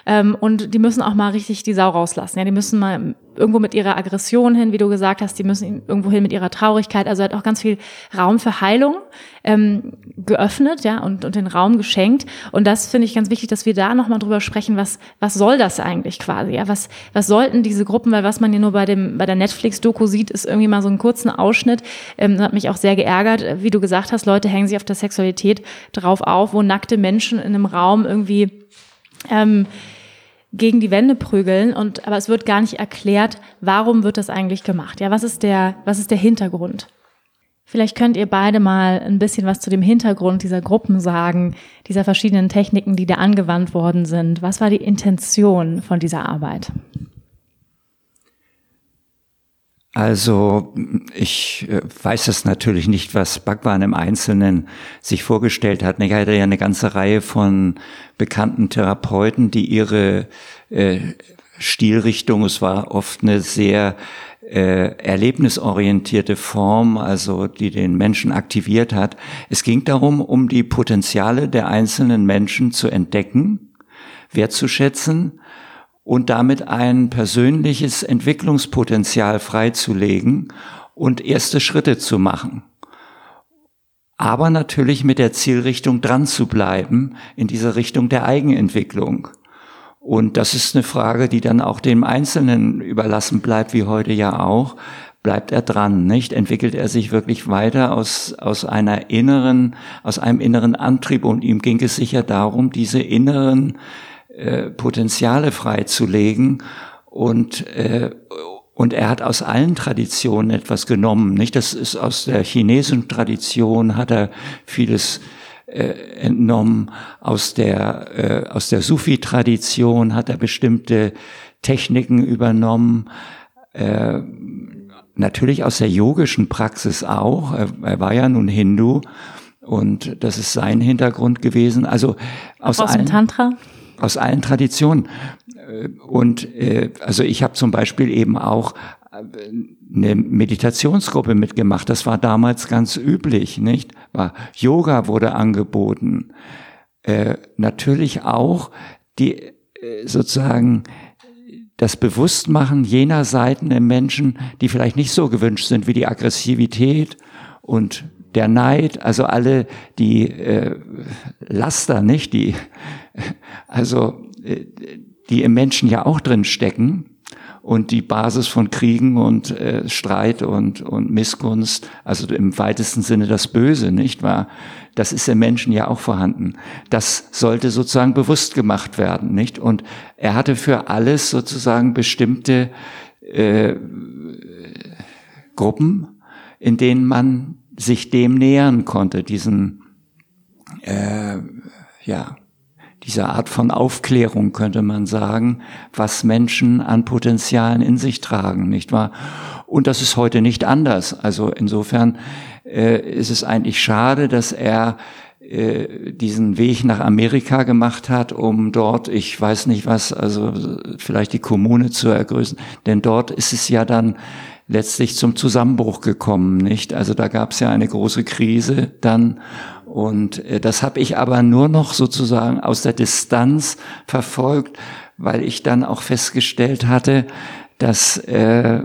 Ähm, und die müssen auch mal richtig die Sau rauslassen. Ja, die müssen mal irgendwo mit ihrer Aggression hin, wie du gesagt hast, die müssen irgendwo hin mit ihrer Traurigkeit. Also er hat auch ganz viel Raum für Heilung ähm, geöffnet, ja, und, und den Raum geschenkt. Und das finde ich ganz wichtig, dass wir da nochmal drüber sprechen, was, was soll das eigentlich quasi? Ja, was, was sollten diese Gruppen, weil was man ja nur bei dem, bei der Netflix-Doku sieht, ist irgendwie mal so einen kurzen Ausschnitt. Ähm, das hat mich auch sehr geärgert. Wie du gesagt hast, Leute hängen sich auf der Sexualität drauf auf, wo nackte Menschen in einem Raum irgendwie ähm, gegen die Wände prügeln und aber es wird gar nicht erklärt, warum wird das eigentlich gemacht? Ja, was ist der was ist der Hintergrund? Vielleicht könnt ihr beide mal ein bisschen was zu dem Hintergrund dieser Gruppen sagen, dieser verschiedenen Techniken, die da angewandt worden sind. Was war die Intention von dieser Arbeit? Also ich äh, weiß es natürlich nicht, was Bhagwan im Einzelnen sich vorgestellt hat. Er hatte ja eine ganze Reihe von bekannten Therapeuten, die ihre äh, Stilrichtung, es war oft eine sehr äh, erlebnisorientierte Form, also die den Menschen aktiviert hat. Es ging darum, um die Potenziale der einzelnen Menschen zu entdecken, wertzuschätzen und damit ein persönliches Entwicklungspotenzial freizulegen und erste Schritte zu machen. Aber natürlich mit der Zielrichtung dran zu bleiben in dieser Richtung der Eigenentwicklung. Und das ist eine Frage, die dann auch dem Einzelnen überlassen bleibt, wie heute ja auch. Bleibt er dran, nicht? Entwickelt er sich wirklich weiter aus, aus einer inneren, aus einem inneren Antrieb? Und ihm ging es sicher darum, diese inneren äh, Potenziale freizulegen und äh, und er hat aus allen Traditionen etwas genommen, nicht? Das ist aus der chinesischen Tradition hat er vieles äh, entnommen, aus der äh, aus der Sufi-Tradition hat er bestimmte Techniken übernommen. Äh, natürlich aus der yogischen Praxis auch. Er, er war ja nun Hindu und das ist sein Hintergrund gewesen. Also aus, aus dem Tantra aus allen Traditionen. Und äh, also ich habe zum Beispiel eben auch äh, eine Meditationsgruppe mitgemacht. Das war damals ganz üblich, nicht? War Yoga wurde angeboten. Äh, natürlich auch die äh, sozusagen das Bewusstmachen jener Seiten im Menschen, die vielleicht nicht so gewünscht sind, wie die Aggressivität und der Neid, also alle die äh, Laster, nicht die, also äh, die im Menschen ja auch drin stecken und die Basis von Kriegen und äh, Streit und, und Missgunst, also im weitesten Sinne das Böse, nicht wahr? Das ist im Menschen ja auch vorhanden. Das sollte sozusagen bewusst gemacht werden, nicht? Und er hatte für alles sozusagen bestimmte äh, Gruppen, in denen man sich dem nähern konnte, diesen, äh, ja, dieser Art von Aufklärung könnte man sagen, was Menschen an Potenzialen in sich tragen, nicht wahr? Und das ist heute nicht anders. Also insofern äh, ist es eigentlich schade, dass er äh, diesen Weg nach Amerika gemacht hat, um dort, ich weiß nicht was, also vielleicht die Kommune zu ergrößen. Denn dort ist es ja dann letztlich zum Zusammenbruch gekommen, nicht? Also da gab es ja eine große Krise dann und äh, das habe ich aber nur noch sozusagen aus der Distanz verfolgt, weil ich dann auch festgestellt hatte, dass äh,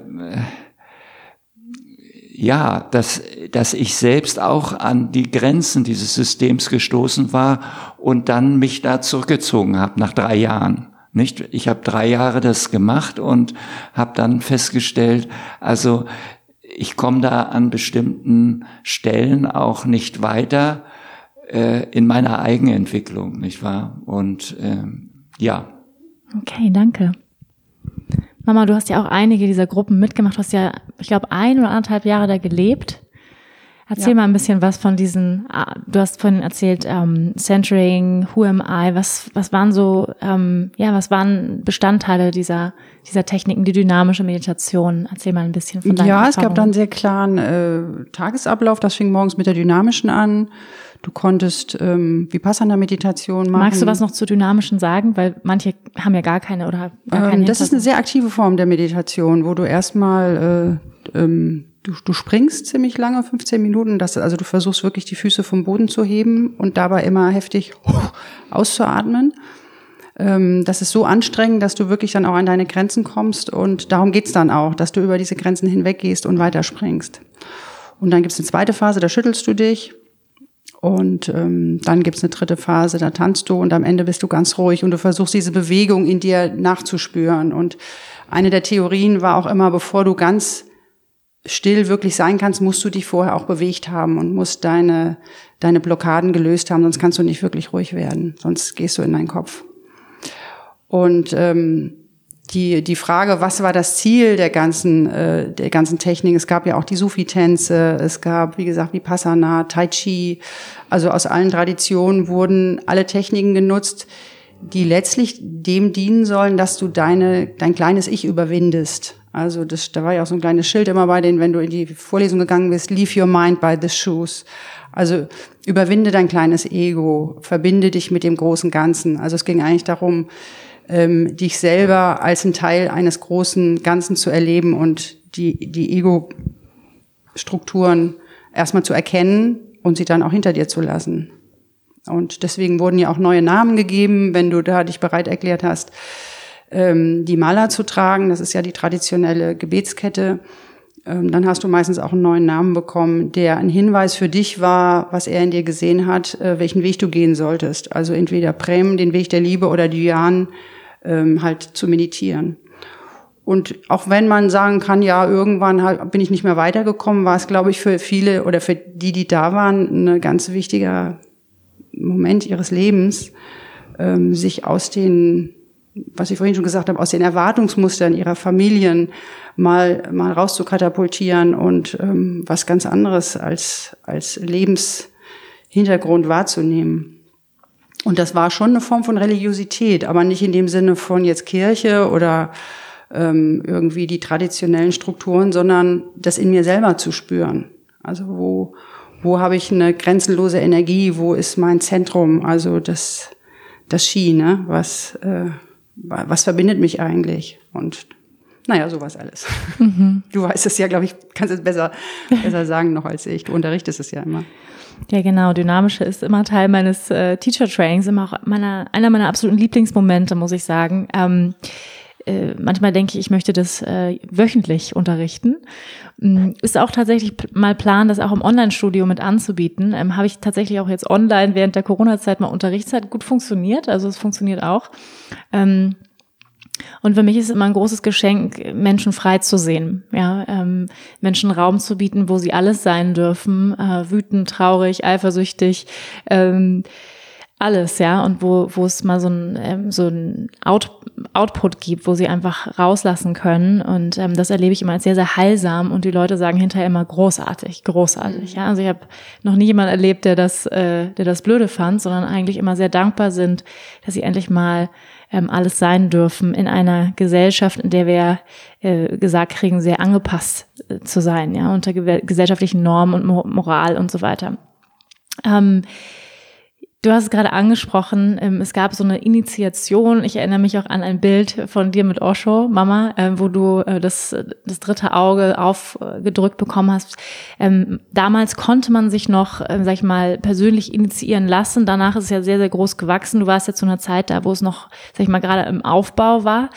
ja, dass, dass ich selbst auch an die Grenzen dieses Systems gestoßen war und dann mich da zurückgezogen habe nach drei Jahren. Nicht? Ich habe drei Jahre das gemacht und habe dann festgestellt, also ich komme da an bestimmten Stellen auch nicht weiter äh, in meiner Eigenentwicklung, nicht wahr? Und ähm, ja. Okay, danke. Mama, du hast ja auch einige dieser Gruppen mitgemacht. Du hast ja, ich glaube, ein oder anderthalb Jahre da gelebt. Erzähl ja. mal ein bisschen was von diesen, ah, du hast vorhin erzählt, ähm, Centering, Who am I, was, was waren so, ähm, ja, was waren Bestandteile dieser, dieser Techniken, die dynamische Meditation? Erzähl mal ein bisschen von deinen Ja, es gab dann einen sehr klaren äh, Tagesablauf, das fing morgens mit der dynamischen an. Du konntest ähm, Vipassana-Meditation machen. Magst du was noch zu dynamischen sagen? Weil manche haben ja gar keine oder gar keine. Ähm, das ist eine sehr aktive Form der Meditation, wo du erstmal äh, ähm, du, du springst ziemlich lange, 15 Minuten. Das, also du versuchst wirklich die Füße vom Boden zu heben und dabei immer heftig *laughs* auszuatmen. Ähm, das ist so anstrengend, dass du wirklich dann auch an deine Grenzen kommst und darum geht's dann auch, dass du über diese Grenzen hinweggehst und weiterspringst. Und dann gibt's eine zweite Phase, da schüttelst du dich und ähm, dann gibt's eine dritte Phase, da tanzt du und am Ende bist du ganz ruhig und du versuchst diese Bewegung in dir nachzuspüren. Und eine der Theorien war auch immer, bevor du ganz still wirklich sein kannst, musst du dich vorher auch bewegt haben und musst deine, deine Blockaden gelöst haben, sonst kannst du nicht wirklich ruhig werden, sonst gehst du in deinen Kopf. Und ähm, die, die Frage, was war das Ziel der ganzen, äh, der ganzen Technik? Es gab ja auch die Sufi-Tänze, es gab, wie gesagt, Vipassana, Tai Chi. Also aus allen Traditionen wurden alle Techniken genutzt, die letztlich dem dienen sollen, dass du deine, dein kleines Ich überwindest. Also das, da war ja auch so ein kleines Schild immer bei denen, wenn du in die Vorlesung gegangen bist, leave your mind by the shoes. Also überwinde dein kleines Ego, verbinde dich mit dem großen Ganzen. Also es ging eigentlich darum, ähm, dich selber als ein Teil eines großen Ganzen zu erleben und die, die Ego-Strukturen erstmal zu erkennen und sie dann auch hinter dir zu lassen. Und deswegen wurden ja auch neue Namen gegeben, wenn du da dich bereit erklärt hast, ähm, die Mala zu tragen. Das ist ja die traditionelle Gebetskette. Ähm, dann hast du meistens auch einen neuen Namen bekommen, der ein Hinweis für dich war, was er in dir gesehen hat, äh, welchen Weg du gehen solltest. Also entweder Prem, den Weg der Liebe, oder Dhyan, ähm, halt zu meditieren. Und auch wenn man sagen kann, ja, irgendwann bin ich nicht mehr weitergekommen, war es, glaube ich, für viele oder für die, die da waren, ein ganz wichtiger Moment ihres Lebens, ähm, sich aus den, was ich vorhin schon gesagt habe, aus den Erwartungsmustern ihrer Familien mal, mal rauszukatapultieren und ähm, was ganz anderes als, als Lebenshintergrund wahrzunehmen. Und das war schon eine Form von Religiosität, aber nicht in dem Sinne von jetzt Kirche oder ähm, irgendwie die traditionellen Strukturen, sondern das in mir selber zu spüren. Also wo, wo habe ich eine grenzenlose Energie, wo ist mein Zentrum, also das, das Ski, ne? was, äh, was verbindet mich eigentlich? Und naja, sowas alles. Mhm. Du weißt es ja, glaube ich, kannst es besser, besser sagen noch als ich. Du unterrichtest es ja immer. Ja, genau. Dynamische ist immer Teil meines äh, Teacher Trainings, immer auch meiner, einer meiner absoluten Lieblingsmomente, muss ich sagen. Ähm, äh, manchmal denke ich, ich möchte das äh, wöchentlich unterrichten. Ähm, ist auch tatsächlich mal Plan, das auch im Online-Studio mit anzubieten. Ähm, Habe ich tatsächlich auch jetzt online während der Corona-Zeit mal unterrichtet. Hat gut funktioniert, also es funktioniert auch. Ähm, Und für mich ist es immer ein großes Geschenk, Menschen frei zu sehen, ja, ähm, Menschen Raum zu bieten, wo sie alles sein dürfen, äh, wütend, traurig, eifersüchtig, ähm, alles, ja, und wo, wo es mal so ein, ähm, so ein Out, Output gibt, wo sie einfach rauslassen können. Und ähm, das erlebe ich immer als sehr, sehr heilsam. Und die Leute sagen hinterher immer großartig, großartig. Ja, also ich habe noch nie jemand erlebt, der das, äh, der das Blöde fand, sondern eigentlich immer sehr dankbar sind, dass sie endlich mal ähm, alles sein dürfen in einer Gesellschaft, in der wir äh, gesagt kriegen, sehr angepasst äh, zu sein, ja, unter gesellschaftlichen Normen und Moral und so weiter. Ähm, Du hast es gerade angesprochen, ähm, es gab so eine Initiation. Ich erinnere mich auch an ein Bild von dir mit Osho, Mama, äh, wo du äh, das, das dritte Auge aufgedrückt bekommen hast. Ähm, damals konnte man sich noch, sag ich mal, persönlich initiieren lassen. Danach ist es ja sehr, sehr groß gewachsen. Du warst jetzt zu einer Zeit da, wo es noch, sag ich mal, gerade im Aufbau war.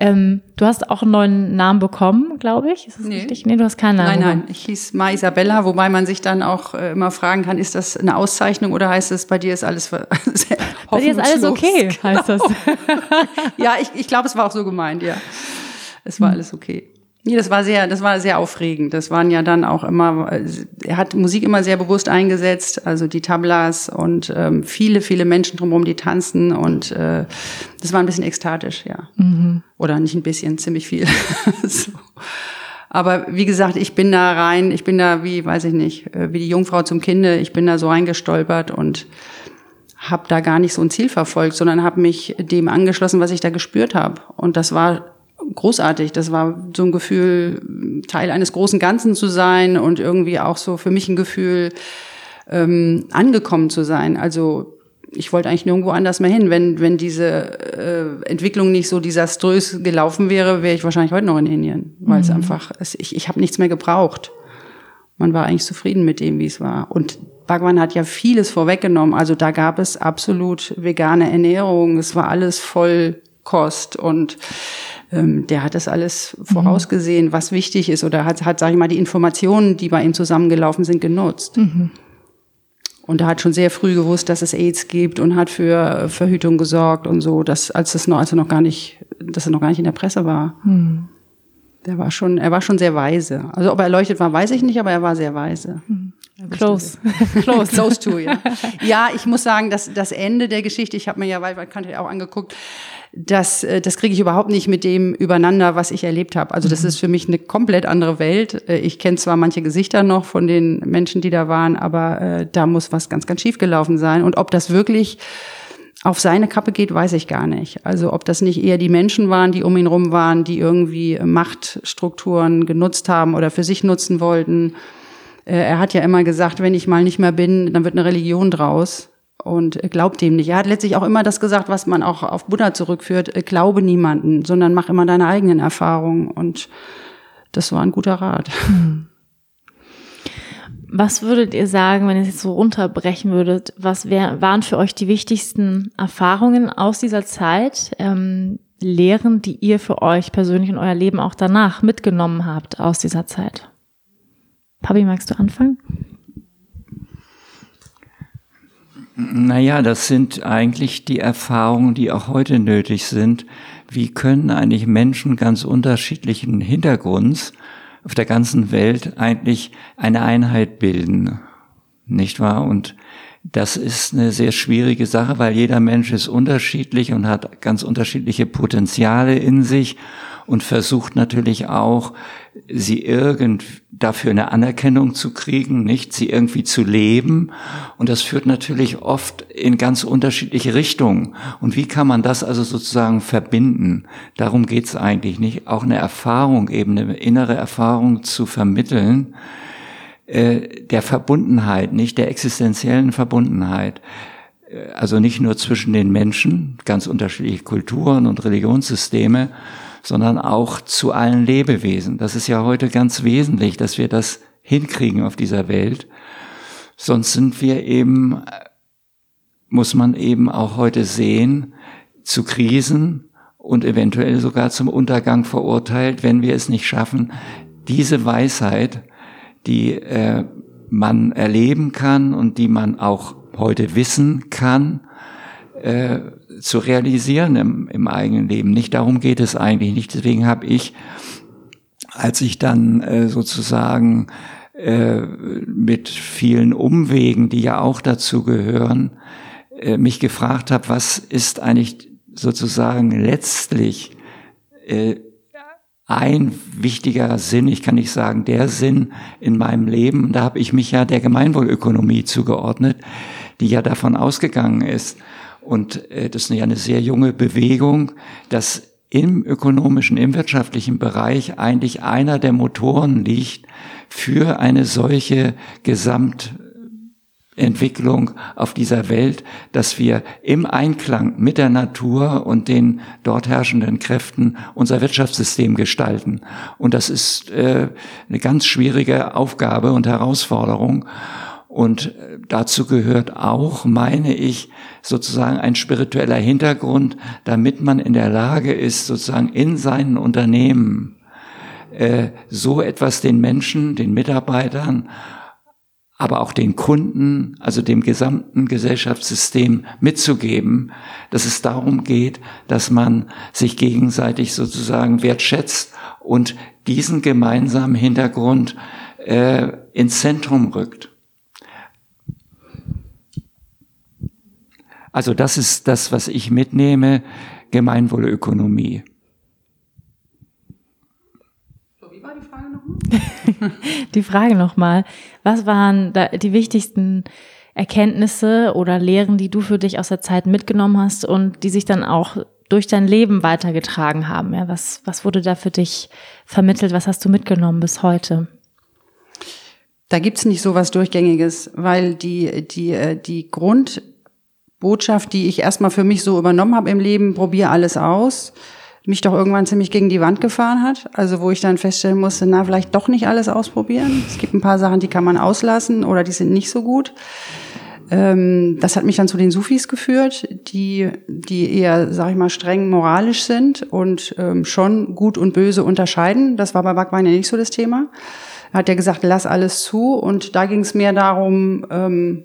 Ähm, du hast auch einen neuen Namen bekommen, glaube ich. Ist das nee. richtig? Nee, du hast keinen Namen. Nein, nein, ich hieß Ma Isabella, wobei man sich dann auch äh, immer fragen kann, ist das eine Auszeichnung oder heißt es, bei dir ist alles *laughs* Bei dir ist alles okay, heißt das. *laughs* ja, ich, ich glaube, es war auch so gemeint, ja. Es war hm. alles okay. Nee, das war sehr, das war sehr aufregend. Das waren ja dann auch immer, er hat Musik immer sehr bewusst eingesetzt, also die Tablas und ähm, viele, viele Menschen drumherum, die tanzen und äh, das war ein bisschen ekstatisch, ja. Mhm. Oder nicht ein bisschen, ziemlich viel. *laughs* so. Aber wie gesagt, ich bin da rein, ich bin da wie, weiß ich nicht, äh, wie die Jungfrau zum Kinde, ich bin da so reingestolpert und habe da gar nicht so ein Ziel verfolgt, sondern habe mich dem angeschlossen, was ich da gespürt habe. Und das war großartig. Das war so ein Gefühl, Teil eines großen Ganzen zu sein und irgendwie auch so für mich ein Gefühl, ähm, angekommen zu sein. Also ich wollte eigentlich nirgendwo anders mehr hin. Wenn, wenn diese äh, Entwicklung nicht so desaströs gelaufen wäre, wäre ich wahrscheinlich heute noch in Indien. Weil es mhm. einfach, es, ich, ich habe nichts mehr gebraucht. Man war eigentlich zufrieden mit dem, wie es war. Und Bhagwan hat ja vieles vorweggenommen. Also da gab es absolut vegane Ernährung. Es war alles voll Kost und ähm, der hat das alles vorausgesehen, was wichtig ist oder hat, hat, sag ich mal, die Informationen, die bei ihm zusammengelaufen sind, genutzt. Mhm. Und er hat schon sehr früh gewusst, dass es AIDS gibt und hat für Verhütung gesorgt und so, dass, als es noch, als er noch gar nicht, dass er noch gar nicht in der Presse war. Mhm. Der war schon, er war schon sehr weise. Also ob er erleuchtet war, weiß ich nicht, aber er war sehr weise. Mhm. Close. *laughs* Close. Close to, ja. *laughs* Ja, ich muss sagen, dass das Ende der Geschichte, ich habe mir ja weit, weit auch angeguckt, das, äh, das kriege ich überhaupt nicht mit dem übereinander, was ich erlebt habe. Also das mhm. ist für mich eine komplett andere Welt. Äh, ich kenne zwar manche Gesichter noch von den Menschen, die da waren, aber äh, da muss was ganz, ganz schief gelaufen sein. Und ob das wirklich auf seine Kappe geht, weiß ich gar nicht. Also ob das nicht eher die Menschen waren, die um ihn rum waren, die irgendwie Machtstrukturen genutzt haben oder für sich nutzen wollten. Äh, er hat ja immer gesagt, wenn ich mal nicht mehr bin, dann wird eine Religion draus und glaubt dem nicht. Er hat letztlich auch immer das gesagt, was man auch auf Buddha zurückführt, äh, glaube niemanden, sondern mach immer deine eigenen Erfahrungen und das war ein guter Rat. Was würdet ihr sagen, wenn ihr es jetzt so runterbrechen würdet? Was wär, waren für euch die wichtigsten Erfahrungen aus dieser Zeit, ähm, Lehren, die ihr für euch persönlich in euer Leben auch danach mitgenommen habt aus dieser Zeit? Papi, magst du anfangen? Naja, das sind eigentlich die Erfahrungen, die auch heute nötig sind. Wie können eigentlich Menschen ganz unterschiedlichen Hintergrunds auf der ganzen Welt eigentlich eine Einheit bilden? Nicht wahr? Und das ist eine sehr schwierige Sache, weil jeder Mensch ist unterschiedlich und hat ganz unterschiedliche Potenziale in sich und versucht natürlich auch, sie irgend dafür eine Anerkennung zu kriegen, nicht sie irgendwie zu leben. Und das führt natürlich oft in ganz unterschiedliche Richtungen. Und wie kann man das also sozusagen verbinden? Darum geht's eigentlich nicht. Auch eine Erfahrung, eben eine innere Erfahrung zu vermitteln, äh, der Verbundenheit, nicht der existenziellen Verbundenheit. Äh, also nicht nur zwischen den Menschen, ganz unterschiedliche Kulturen und Religionssysteme, sondern auch zu allen Lebewesen. Das ist ja heute ganz wesentlich, dass wir das hinkriegen auf dieser Welt. Sonst sind wir eben, muss man eben auch heute sehen, zu Krisen und eventuell sogar zum Untergang verurteilt, wenn wir es nicht schaffen, diese Weisheit, die äh, man erleben kann und die man auch heute wissen kann, äh, zu realisieren im, im eigenen Leben. Nicht darum geht es eigentlich nicht. Deswegen habe ich, als ich dann äh, sozusagen äh, mit vielen Umwegen, die ja auch dazu gehören, äh, mich gefragt habe, was ist eigentlich sozusagen letztlich äh, ein wichtiger Sinn, ich kann nicht sagen der Sinn in meinem Leben, da habe ich mich ja der Gemeinwohlökonomie zugeordnet, die ja davon ausgegangen ist. Und äh, das ist ja eine sehr junge Bewegung, dass im ökonomischen, im wirtschaftlichen Bereich eigentlich einer der Motoren liegt für eine solche Gesamt Entwicklung auf dieser Welt, dass wir im Einklang mit der Natur und den dort herrschenden Kräften unser Wirtschaftssystem gestalten. Und das ist äh, eine ganz schwierige Aufgabe und Herausforderung. Und äh, dazu gehört auch, meine ich, sozusagen ein spiritueller Hintergrund, damit man in der Lage ist, sozusagen in seinen Unternehmen äh, so etwas den Menschen, den Mitarbeitern aber auch den Kunden, also dem gesamten Gesellschaftssystem mitzugeben, dass es darum geht, dass man sich gegenseitig sozusagen wertschätzt und diesen gemeinsamen Hintergrund äh, ins Zentrum rückt. Also das ist das, was ich mitnehme, Gemeinwohlökonomie. die Frage nochmal. *laughs* Was waren da die wichtigsten Erkenntnisse oder Lehren, die du für dich aus der Zeit mitgenommen hast und die sich dann auch durch dein Leben weitergetragen haben? Ja, was, was wurde da für dich vermittelt? Was hast du mitgenommen bis heute? Da gibt's nicht so was Durchgängiges, weil die, die, äh, die Grundbotschaft, die ich erstmal für mich so übernommen habe im Leben, probier alles aus, mich doch irgendwann ziemlich gegen die Wand gefahren hat. Also wo ich dann feststellen musste, na, vielleicht doch nicht alles ausprobieren. Es gibt ein paar Sachen, die kann man auslassen oder die sind nicht so gut. Ähm, das hat mich dann zu den Sufis geführt, die, die eher, sag ich mal, streng moralisch sind und ähm, schon gut und böse unterscheiden. Das war bei Backwein ja nicht so das Thema. Er hat ja gesagt, lass alles zu. Und da ging es mehr darum, ähm,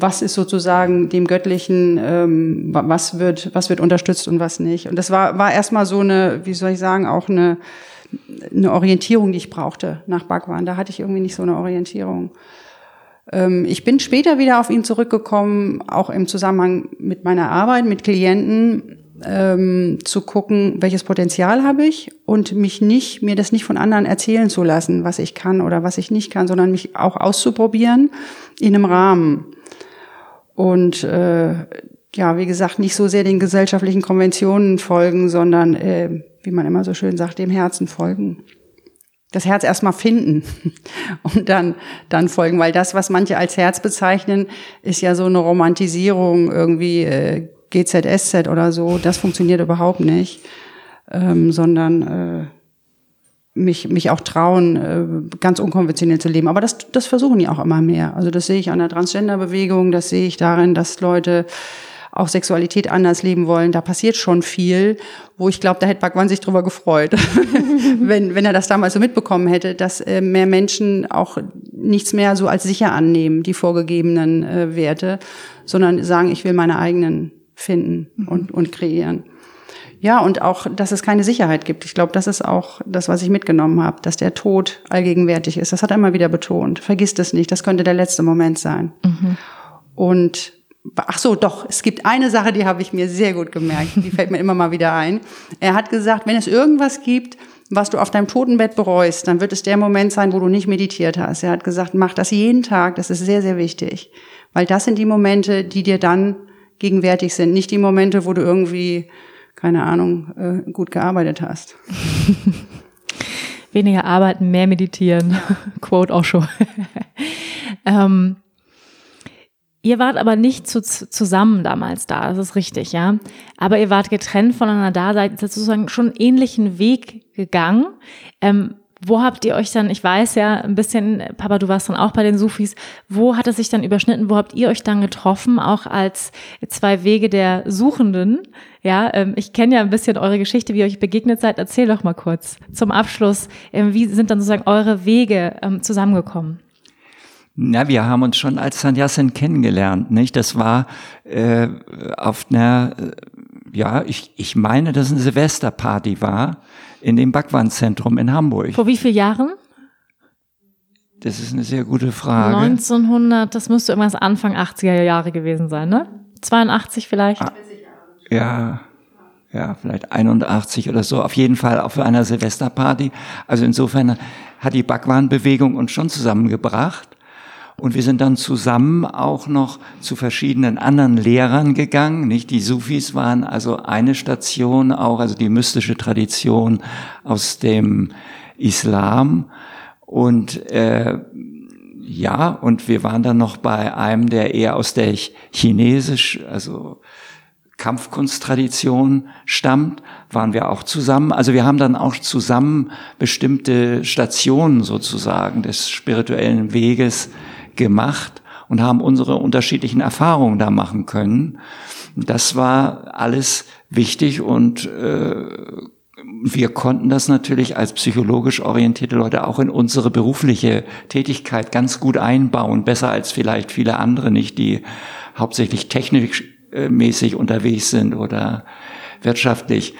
was ist sozusagen dem Göttlichen, ähm, was wird, was wird unterstützt und was nicht. Und das war, war erstmal so eine, wie soll ich sagen, auch eine, eine Orientierung, die ich brauchte nach Bhagwan. Da hatte ich irgendwie nicht so eine Orientierung. Ähm, ich bin später wieder auf ihn zurückgekommen, auch im Zusammenhang mit meiner Arbeit mit Klienten, ähm, zu gucken, welches Potenzial habe ich und mich nicht, mir das nicht von anderen erzählen zu lassen, was ich kann oder was ich nicht kann, sondern mich auch auszuprobieren in einem Rahmen und äh, ja, wie gesagt, nicht so sehr den gesellschaftlichen Konventionen folgen, sondern, äh, wie man immer so schön sagt, dem Herzen folgen. Das Herz erstmal finden *laughs* und dann, dann folgen, weil das, was manche als Herz bezeichnen, ist ja so eine Romantisierung, irgendwie äh, GZSZ oder so. Das funktioniert überhaupt nicht, ähm, sondern äh, mich, mich auch trauen, äh, ganz unkonventionell zu leben. Aber das, das versuchen ja auch immer mehr. Also das sehe ich an der Transgender-Bewegung, das sehe ich darin, dass Leute auch Sexualität anders leben wollen. Da passiert schon viel, wo ich glaube, da hätte Bhagwan sich drüber gefreut, *laughs* wenn, wenn er das damals so mitbekommen hätte, dass äh, mehr Menschen auch nichts mehr so als sicher annehmen, die vorgegebenen äh, Werte, sondern sagen, ich will meine eigenen finden und, und kreieren. Ja, und auch, dass es keine Sicherheit gibt. Ich glaube, das ist auch das, was ich mitgenommen habe, dass der Tod allgegenwärtig ist. Das hat er immer wieder betont. Vergiss das nicht, das könnte der letzte Moment sein. Mhm. Und ach so, doch, es gibt eine Sache, die habe ich mir sehr gut gemerkt, die fällt mir immer mal wieder ein. Er hat gesagt, wenn es irgendwas gibt, was du auf deinem Totenbett bereust, dann wird es der Moment sein, wo du nicht meditiert hast. Er hat gesagt, mach das jeden Tag, das ist sehr, sehr wichtig. Weil das sind die Momente, die dir dann gegenwärtig sind. Nicht die Momente, wo du irgendwie keine Ahnung, äh, gut gearbeitet hast. *laughs* Weniger arbeiten, mehr meditieren. *laughs* Quote auch schon. *laughs* ähm, ihr wart aber nicht zu, zusammen damals da, das ist richtig, ja. Aber ihr wart getrennt voneinander da, seid sozusagen schon einen ähnlichen Weg gegangen. Ähm, wo habt ihr euch dann, ich weiß ja ein bisschen, Papa, du warst dann auch bei den Sufis, wo hat es sich dann überschnitten, wo habt ihr euch dann getroffen, auch als zwei Wege der Suchenden? Ja, ähm, ich kenne ja ein bisschen eure Geschichte, wie ihr euch begegnet seid. Erzähl doch mal kurz zum Abschluss, ähm, wie sind dann sozusagen eure Wege ähm, zusammengekommen? Na, wir haben uns schon als Sanyasin kennengelernt, nicht? Das war äh, auf einer, äh, ja, ich, ich meine, dass eine Silvesterparty war in dem Bhagwan-Zentrum in Hamburg. Vor wie vielen Jahren? Das ist eine sehr gute Frage. 1900, das müsste irgendwas Anfang 80er Jahre gewesen sein, ne? 82 vielleicht? Ah, ja, ja, vielleicht 81 oder so. Auf jeden Fall auch für einer Silvesterparty. Also insofern hat die Bhagwan-Bewegung uns schon zusammengebracht. Und wir sind dann zusammen auch noch zu verschiedenen anderen Lehrern gegangen. Nicht die Sufis waren also eine Station auch, also die mystische Tradition aus dem Islam. Und äh, ja, und wir waren dann noch bei einem, der eher aus der chinesisch, also Kampfkunsttradition stammt, waren wir auch zusammen. Also wir haben dann auch zusammen bestimmte Stationen sozusagen des spirituellen Weges gemacht und haben unsere unterschiedlichen Erfahrungen da machen können. Das war alles wichtig und äh, wir konnten das natürlich als psychologisch orientierte Leute auch in unsere berufliche Tätigkeit ganz gut einbauen, besser als vielleicht viele andere nicht, die hauptsächlich technisch äh, mäßig unterwegs sind oder wirtschaftlich.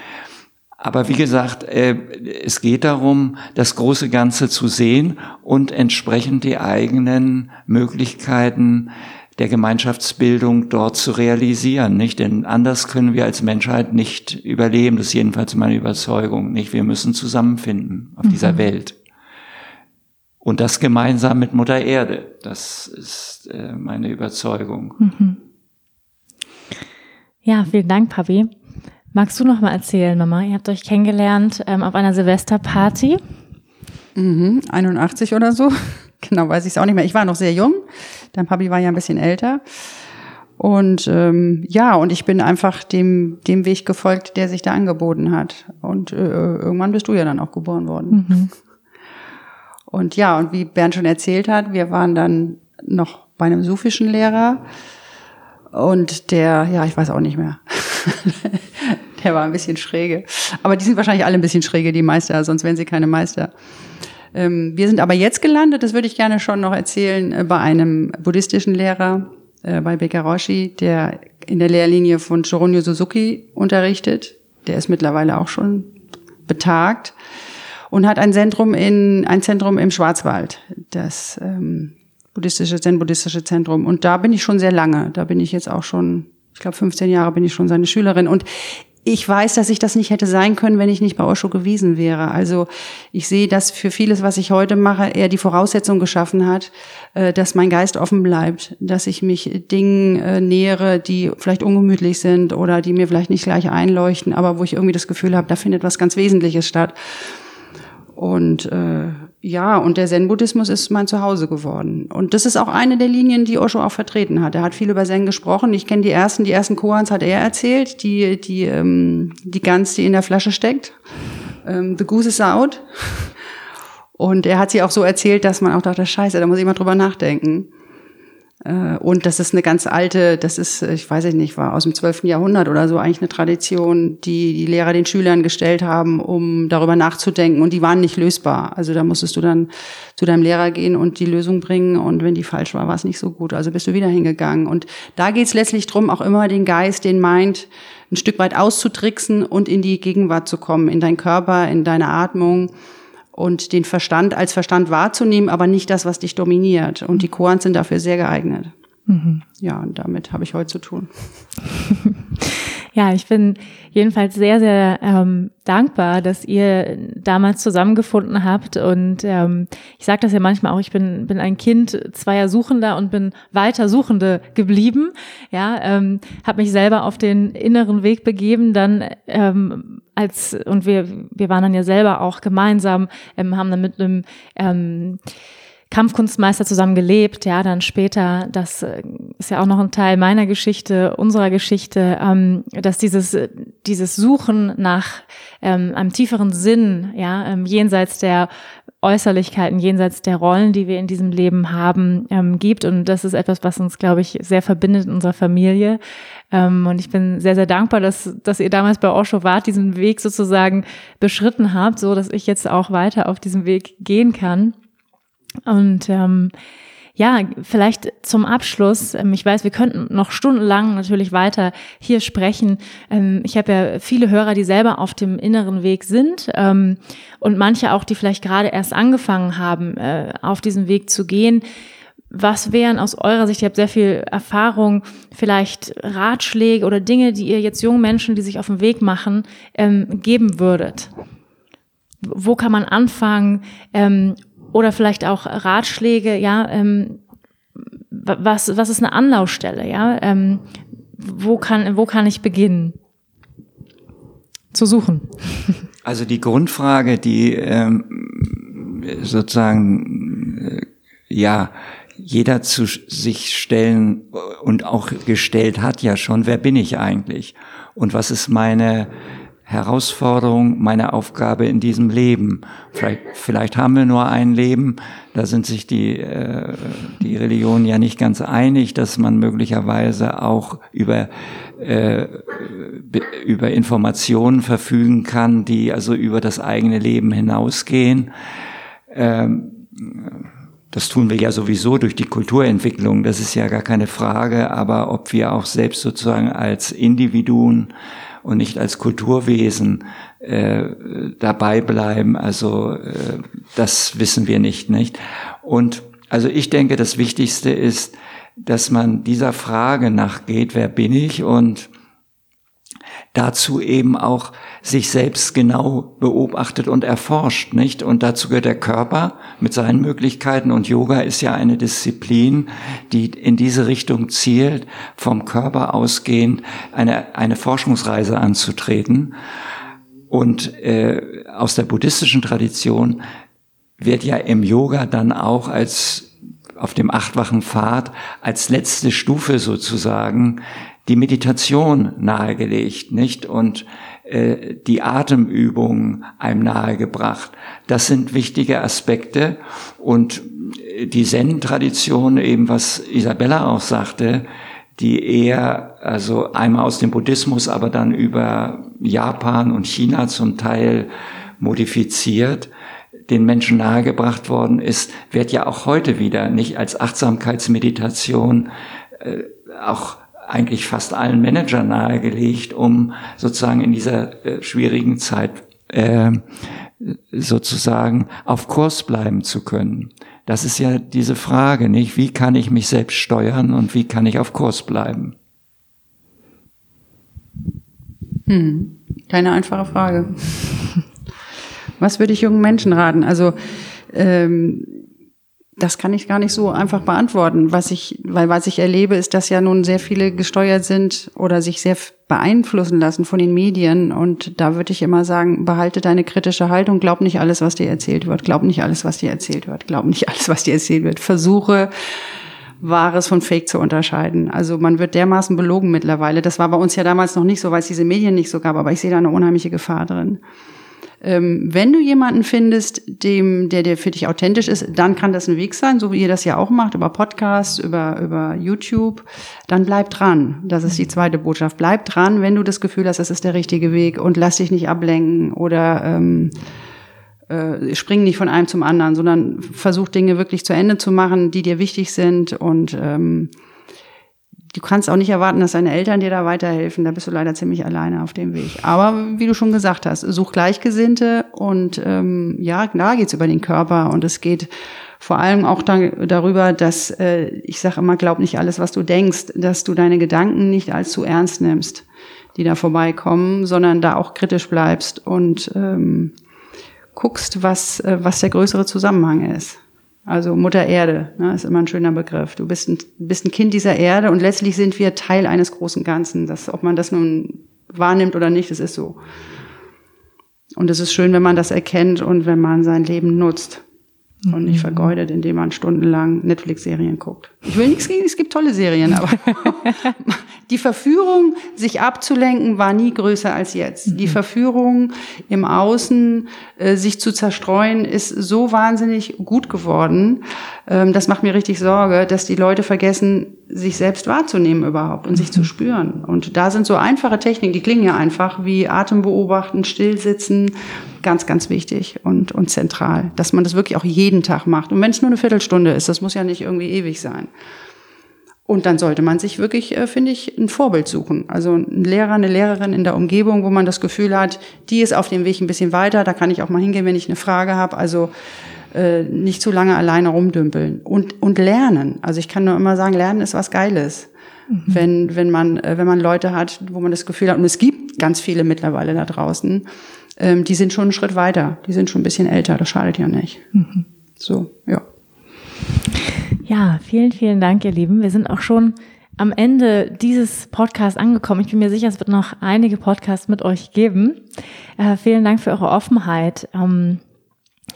Aber wie gesagt, äh, es geht darum, das große Ganze zu sehen und entsprechend die eigenen Möglichkeiten der Gemeinschaftsbildung dort zu realisieren, nicht? Denn anders können wir als Menschheit nicht überleben. Das ist jedenfalls meine Überzeugung, nicht? Wir müssen zusammenfinden auf mhm. dieser Welt. Und das gemeinsam mit Mutter Erde. Das ist äh, meine Überzeugung. Mhm. Ja, vielen Dank, Papi. Magst du noch mal erzählen, Mama? Ihr habt euch kennengelernt ähm, auf einer Silvesterparty. Mhm, 81 oder so. *laughs* Genau, weiß ich es auch nicht mehr. Ich war noch sehr jung. Dein Papi war ja ein bisschen älter. Und ähm, ja, und ich bin einfach dem, dem Weg gefolgt, der sich da angeboten hat. Und äh, irgendwann bist du ja dann auch geboren worden. Mhm. *laughs* Und ja, und wie Bernd schon erzählt hat, wir waren dann noch bei einem sufischen Lehrer. Und der, ja, ich weiß auch nicht mehr. *laughs* der war ein bisschen schräge. Aber die sind wahrscheinlich alle ein bisschen schräge, die Meister, sonst wären sie keine Meister. Ähm, wir sind aber jetzt gelandet, das würde ich gerne schon noch erzählen, äh, bei einem buddhistischen Lehrer, äh, bei Roshi, der in der Lehrlinie von Shoronyo Suzuki unterrichtet. Der ist mittlerweile auch schon betagt und hat ein Zentrum in ein Zentrum im Schwarzwald. Das ähm, buddhistische, zen-buddhistische Zentrum. Und da bin ich schon sehr lange. Da bin ich jetzt auch schon, ich glaube, 15 Jahre bin ich schon seine Schülerin. Und ich weiß, dass ich das nicht hätte sein können, wenn ich nicht bei Osho gewesen wäre. Also ich sehe, dass für vieles, was ich heute mache, er die Voraussetzung geschaffen hat, äh, dass mein Geist offen bleibt, dass ich mich Dingen äh, nähere, die vielleicht ungemütlich sind oder die mir vielleicht nicht gleich einleuchten, aber wo ich irgendwie das Gefühl habe, da findet was ganz Wesentliches statt. Und äh, ja, und der Zen-Buddhismus ist mein Zuhause geworden. Und das ist auch eine der Linien, die Osho auch vertreten hat. Er hat viel über Zen gesprochen. Ich kenne die ersten, die ersten Koans hat er erzählt, die, die, ähm, die Gans, die in der Flasche steckt. Ähm, the goose is out. Und er hat sie auch so erzählt, dass man auch dachte, scheiße, da muss ich mal drüber nachdenken. Äh, und das ist eine ganz alte, das ist, ich weiß nicht, war aus dem 12. Jahrhundert oder so eigentlich eine Tradition, die die Lehrer den Schülern gestellt haben, um darüber nachzudenken. Und die waren nicht lösbar. Also da musstest du dann zu deinem Lehrer gehen und die Lösung bringen. Und wenn die falsch war, war es nicht so gut. Also bist du wieder hingegangen. Und da geht es letztlich drum, auch immer den Geist, den Mind ein Stück weit auszutricksen und in die Gegenwart zu kommen, in deinen Körper, in deine Atmung und den Verstand als Verstand wahrzunehmen, aber nicht das, was dich dominiert. Und die Koans sind dafür sehr geeignet. Mhm. Ja, und damit habe ich heute zu tun. *laughs* Ja, ich bin jedenfalls sehr, sehr ähm, dankbar, dass ihr damals zusammengefunden habt. Und ähm, ich sage das ja manchmal auch, ich bin, bin ein Kind zweier Suchender und bin weiter Suchende geblieben. Ja, ähm, habe mich selber auf den inneren Weg begeben, dann ähm, als und wir, wir waren dann ja selber auch gemeinsam, ähm, haben dann mit einem ähm, Kampfkunstmeister zusammen gelebt, ja, dann später, das äh, ist ja auch noch ein Teil meiner Geschichte, unserer Geschichte, ähm, dass dieses, dieses Suchen nach ähm, einem tieferen Sinn, ja, ähm, jenseits der Äußerlichkeiten, jenseits der Rollen, die wir in diesem Leben haben, ähm, gibt. Und das ist etwas, was uns, glaube ich, sehr verbindet in unserer Familie. Ähm, und ich bin sehr, sehr dankbar, dass, dass ihr damals bei Osho wart, diesen Weg sozusagen beschritten habt, so dass ich jetzt auch weiter auf diesem Weg gehen kann. Und ähm, ja, vielleicht zum Abschluss, ähm, ich weiß, wir könnten noch stundenlang natürlich weiter hier sprechen. Ähm, ich habe ja viele Hörer, die selber auf dem inneren Weg sind ähm, und manche auch, die vielleicht gerade erst angefangen haben, äh, auf diesen Weg zu gehen. Was wären aus eurer Sicht, ihr habt sehr viel Erfahrung, vielleicht Ratschläge oder Dinge, die ihr jetzt jungen Menschen, die sich auf den Weg machen, geben würdet? Wo kann man anfangen? Oder vielleicht auch Ratschläge, ja, ähm, was, was ist eine Anlaufstelle, ja, ähm, wo kann, wo kann ich beginnen zu suchen? *laughs* Also die Grundfrage, die ähm, sozusagen, äh, ja, jeder zu sich stellen und auch gestellt hat ja schon, wer bin ich eigentlich? Und was ist meine Herausforderung, meine Aufgabe in diesem Leben. Vielleicht, vielleicht haben wir nur ein Leben, da sind sich die, äh, die Religionen ja nicht ganz einig, dass man möglicherweise auch über, äh, über Informationen verfügen kann, die also über das eigene Leben hinausgehen. Ähm, das tun wir ja sowieso durch die Kulturentwicklung, das ist ja gar keine Frage, aber ob wir auch selbst sozusagen als Individuen und nicht als Kulturwesen äh, dabei bleiben. Also äh, das wissen wir nicht, nicht? Und also ich denke, das Wichtigste ist, dass man dieser Frage nachgeht, wer bin ich und dazu eben auch sich selbst genau beobachtet und erforscht, nicht? Und dazu gehört der Körper mit seinen Möglichkeiten und Yoga ist ja eine Disziplin, die in diese Richtung zielt, vom Körper ausgehend eine, eine Forschungsreise anzutreten. Und äh, aus der buddhistischen Tradition wird ja im Yoga dann auch als auf dem achtwachen Pfad als letzte Stufe sozusagen die Meditation nahegelegt, nicht? Und äh, die Atemübungen einem nahegebracht. Das sind wichtige Aspekte und die Zen-Tradition, eben was Isabella auch sagte, die eher, also einmal aus dem Buddhismus, aber dann über Japan und China zum Teil modifiziert, den Menschen nahegebracht worden ist, wird ja auch heute wieder nicht als Achtsamkeitsmeditation äh, auch eigentlich fast allen Managern nahegelegt, um sozusagen in dieser äh, schwierigen Zeit äh, sozusagen auf Kurs bleiben zu können. Das ist ja diese Frage, nicht? Wie kann ich mich selbst steuern und wie kann ich auf Kurs bleiben? Hm, keine einfache Frage. *laughs* Was würde ich jungen Menschen raten? Also ähm, das kann ich gar nicht so einfach beantworten. Was ich, weil was ich erlebe, ist, dass ja nun sehr viele gesteuert sind oder sich sehr beeinflussen lassen von den Medien. Und da würde ich immer sagen, behalte deine kritische Haltung, glaub nicht alles, was dir erzählt wird, glaub nicht alles, was dir erzählt wird, glaub nicht alles, was dir erzählt wird. Versuche Wahres von Fake zu unterscheiden. Also man wird dermaßen belogen mittlerweile. Das war bei uns ja damals noch nicht so, weil es diese Medien nicht so gab, aber ich sehe da eine unheimliche Gefahr drin. Ähm, wenn du jemanden findest, dem, der, der für dich authentisch ist, dann kann das ein Weg sein, so wie ihr das ja auch macht, über Podcasts, über, über YouTube. Dann bleib dran. Das ist die zweite Botschaft. Bleib dran, wenn du das Gefühl hast, das ist der richtige Weg und lass dich nicht ablenken oder ähm, äh, spring nicht von einem zum anderen, sondern versuch Dinge wirklich zu Ende zu machen, die dir wichtig sind und ähm, du kannst auch nicht erwarten, dass deine Eltern dir da weiterhelfen. Da bist du leider ziemlich alleine auf dem Weg. Aber wie du schon gesagt hast, such Gleichgesinnte und ähm, ja, da geht's über den Körper und es geht vor allem auch da, darüber, dass äh, ich sage immer, glaub nicht alles, was du denkst, dass du deine Gedanken nicht allzu ernst nimmst, die da vorbeikommen, sondern da auch kritisch bleibst und ähm, guckst, was, äh, was der größere Zusammenhang ist. Also Mutter Erde ne, ist immer ein schöner Begriff. Du bist ein, bist ein Kind dieser Erde und letztlich sind wir Teil eines großen Ganzen. Das, ob man das nun wahrnimmt oder nicht, das ist so. Und es ist schön, wenn man das erkennt und wenn man sein Leben nutzt mhm. und nicht mhm. vergeudet, indem man stundenlang Netflix-Serien guckt. Ich will nichts gegen, es gibt tolle Serien, aber *laughs* die Verführung, sich abzulenken, war nie größer als jetzt. Mhm. Die Verführung im Außen, äh, sich zu zerstreuen, ist so wahnsinnig gut geworden. Ähm, das macht mir richtig Sorge, dass die Leute vergessen, sich selbst wahrzunehmen überhaupt und mhm. sich zu spüren. Und da sind so einfache Techniken, die klingen ja einfach, wie Atem beobachten, stillsitzen, ganz, ganz wichtig und, und zentral, dass man das wirklich auch jeden Tag macht. Und wenn es nur eine Viertelstunde ist, das muss ja nicht irgendwie ewig sein. Und dann sollte man sich wirklich, äh, finde ich, ein Vorbild suchen. Also ein Lehrer, eine Lehrerin in der Umgebung, wo man das Gefühl hat, die ist auf dem Weg ein bisschen weiter, da kann ich auch mal hingehen, wenn ich eine Frage habe. Also äh, nicht zu lange alleine rumdümpeln. Und, und lernen. Also ich kann nur immer sagen, lernen ist was Geiles. Mhm. Wenn, wenn, man, äh, wenn man Leute hat, wo man das Gefühl hat, und es gibt ganz viele mittlerweile da draußen, ähm, die sind schon einen Schritt weiter, die sind schon ein bisschen älter, das schadet ja nicht. Mhm. So, ja. Ja, vielen, vielen Dank, ihr Lieben. Wir sind auch schon am Ende dieses Podcasts angekommen. Ich bin mir sicher, es wird noch einige Podcasts mit euch geben. Äh, vielen Dank für eure Offenheit. Ähm,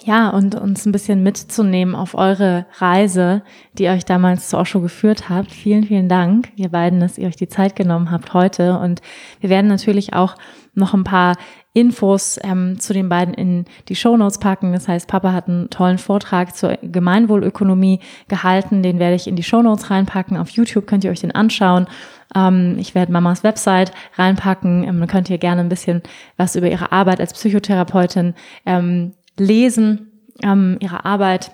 ja, und uns ein bisschen mitzunehmen auf eure Reise, die euch damals zu Osho geführt habt. Vielen, vielen Dank, ihr beiden, dass ihr euch die Zeit genommen habt heute. Und wir werden natürlich auch noch ein paar Infos ähm, zu den beiden in die Show Notes packen. Das heißt, Papa hat einen tollen Vortrag zur Gemeinwohlökonomie gehalten. Den werde ich in die Show Notes reinpacken. Auf YouTube könnt ihr euch den anschauen. Ähm, ich werde Mamas Website reinpacken. Ähm, dann könnt ihr gerne ein bisschen was über ihre Arbeit als Psychotherapeutin ähm, lesen, ähm, ihre Arbeit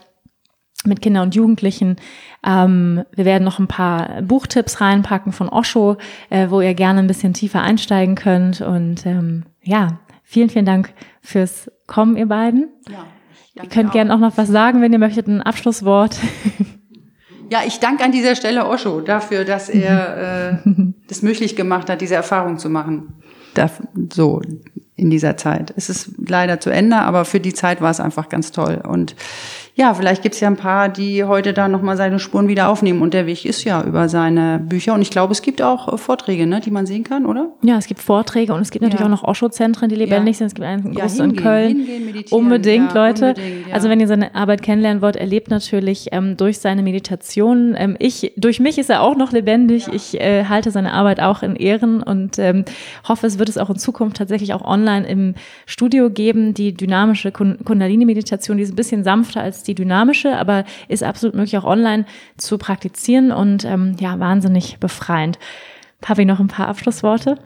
mit Kindern und Jugendlichen. Ähm, wir werden noch ein paar Buchtipps reinpacken von Osho, äh, wo ihr gerne ein bisschen tiefer einsteigen könnt. Und ähm, ja, Vielen, vielen Dank fürs Kommen, ihr beiden. Ja, ihr könnt gerne auch noch was sagen, wenn ihr möchtet, ein Abschlusswort. Ja, ich danke an dieser Stelle Osho dafür, dass er äh, *laughs* das möglich gemacht hat, diese Erfahrung zu machen. Da, so in dieser Zeit. Es ist leider zu Ende, aber für die Zeit war es einfach ganz toll. Und ja, vielleicht gibt's ja ein paar, die heute da nochmal seine Spuren wieder aufnehmen. Und der Weg ist ja über seine Bücher. Und ich glaube, es gibt auch äh, Vorträge, ne, die man sehen kann, oder? Ja, es gibt Vorträge und es gibt natürlich ja. auch noch Osho-Zentren, die lebendig ja. sind. Es gibt einen ja, großen in Köln. unbedingt, Leute. Unbedingt, also wenn ihr seine Arbeit kennenlernen wollt, erlebt natürlich ähm, durch seine Meditation. Ähm, ich, durch mich ist er auch noch lebendig. Ich äh, halte seine Arbeit auch in Ehren und ähm, hoffe, es wird es auch in Zukunft tatsächlich auch online im Studio geben. Die dynamische Kundalini-Meditation, die ist ein bisschen sanfter als die dynamische, aber ist absolut möglich auch online zu praktizieren und ähm, ja, wahnsinnig befreiend. Pavi, noch ein paar Abschlussworte?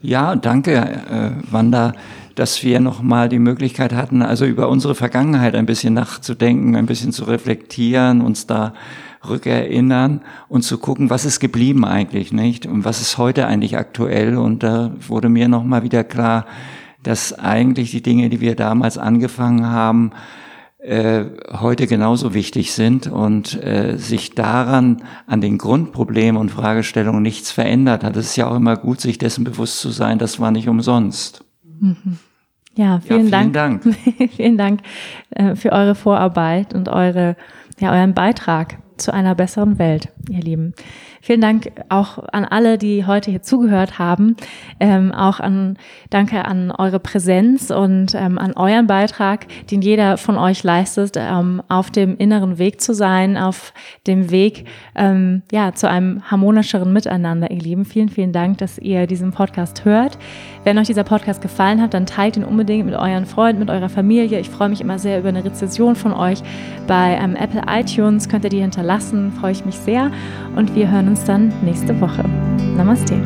Ja, danke, äh, Wanda, dass wir nochmal die Möglichkeit hatten, also über unsere Vergangenheit ein bisschen nachzudenken, ein bisschen zu reflektieren, uns da rückerinnern und zu gucken, was ist geblieben eigentlich, nicht? Und was ist heute eigentlich aktuell? Und da wurde mir nochmal wieder klar, dass eigentlich die Dinge, die wir damals angefangen haben, äh, heute genauso wichtig sind und äh, sich daran an den Grundproblemen und Fragestellungen nichts verändert hat. Es ist ja auch immer gut, sich dessen bewusst zu sein, das war nicht umsonst. Mhm. Ja, vielen, ja, vielen Dank. Dank. *laughs* vielen Dank äh, für eure Vorarbeit und eure, ja, euren Beitrag zu einer besseren Welt, ihr Lieben. Vielen Dank auch an alle, die heute hier zugehört haben. Ähm, auch an, danke an eure Präsenz und ähm, an euren Beitrag, den jeder von euch leistet, ähm, auf dem inneren Weg zu sein, auf dem Weg, ähm, ja, zu einem harmonischeren Miteinander, ihr Lieben. Vielen, vielen Dank, dass ihr diesen Podcast hört. Wenn euch dieser Podcast gefallen hat, dann teilt ihn unbedingt mit euren Freunden, mit eurer Familie. Ich freue mich immer sehr über eine Rezession von euch. Bei ähm, Apple iTunes könnt ihr die hinterlassen, freue ich mich sehr. Und wir hören uns dann nächste Woche. Namaste.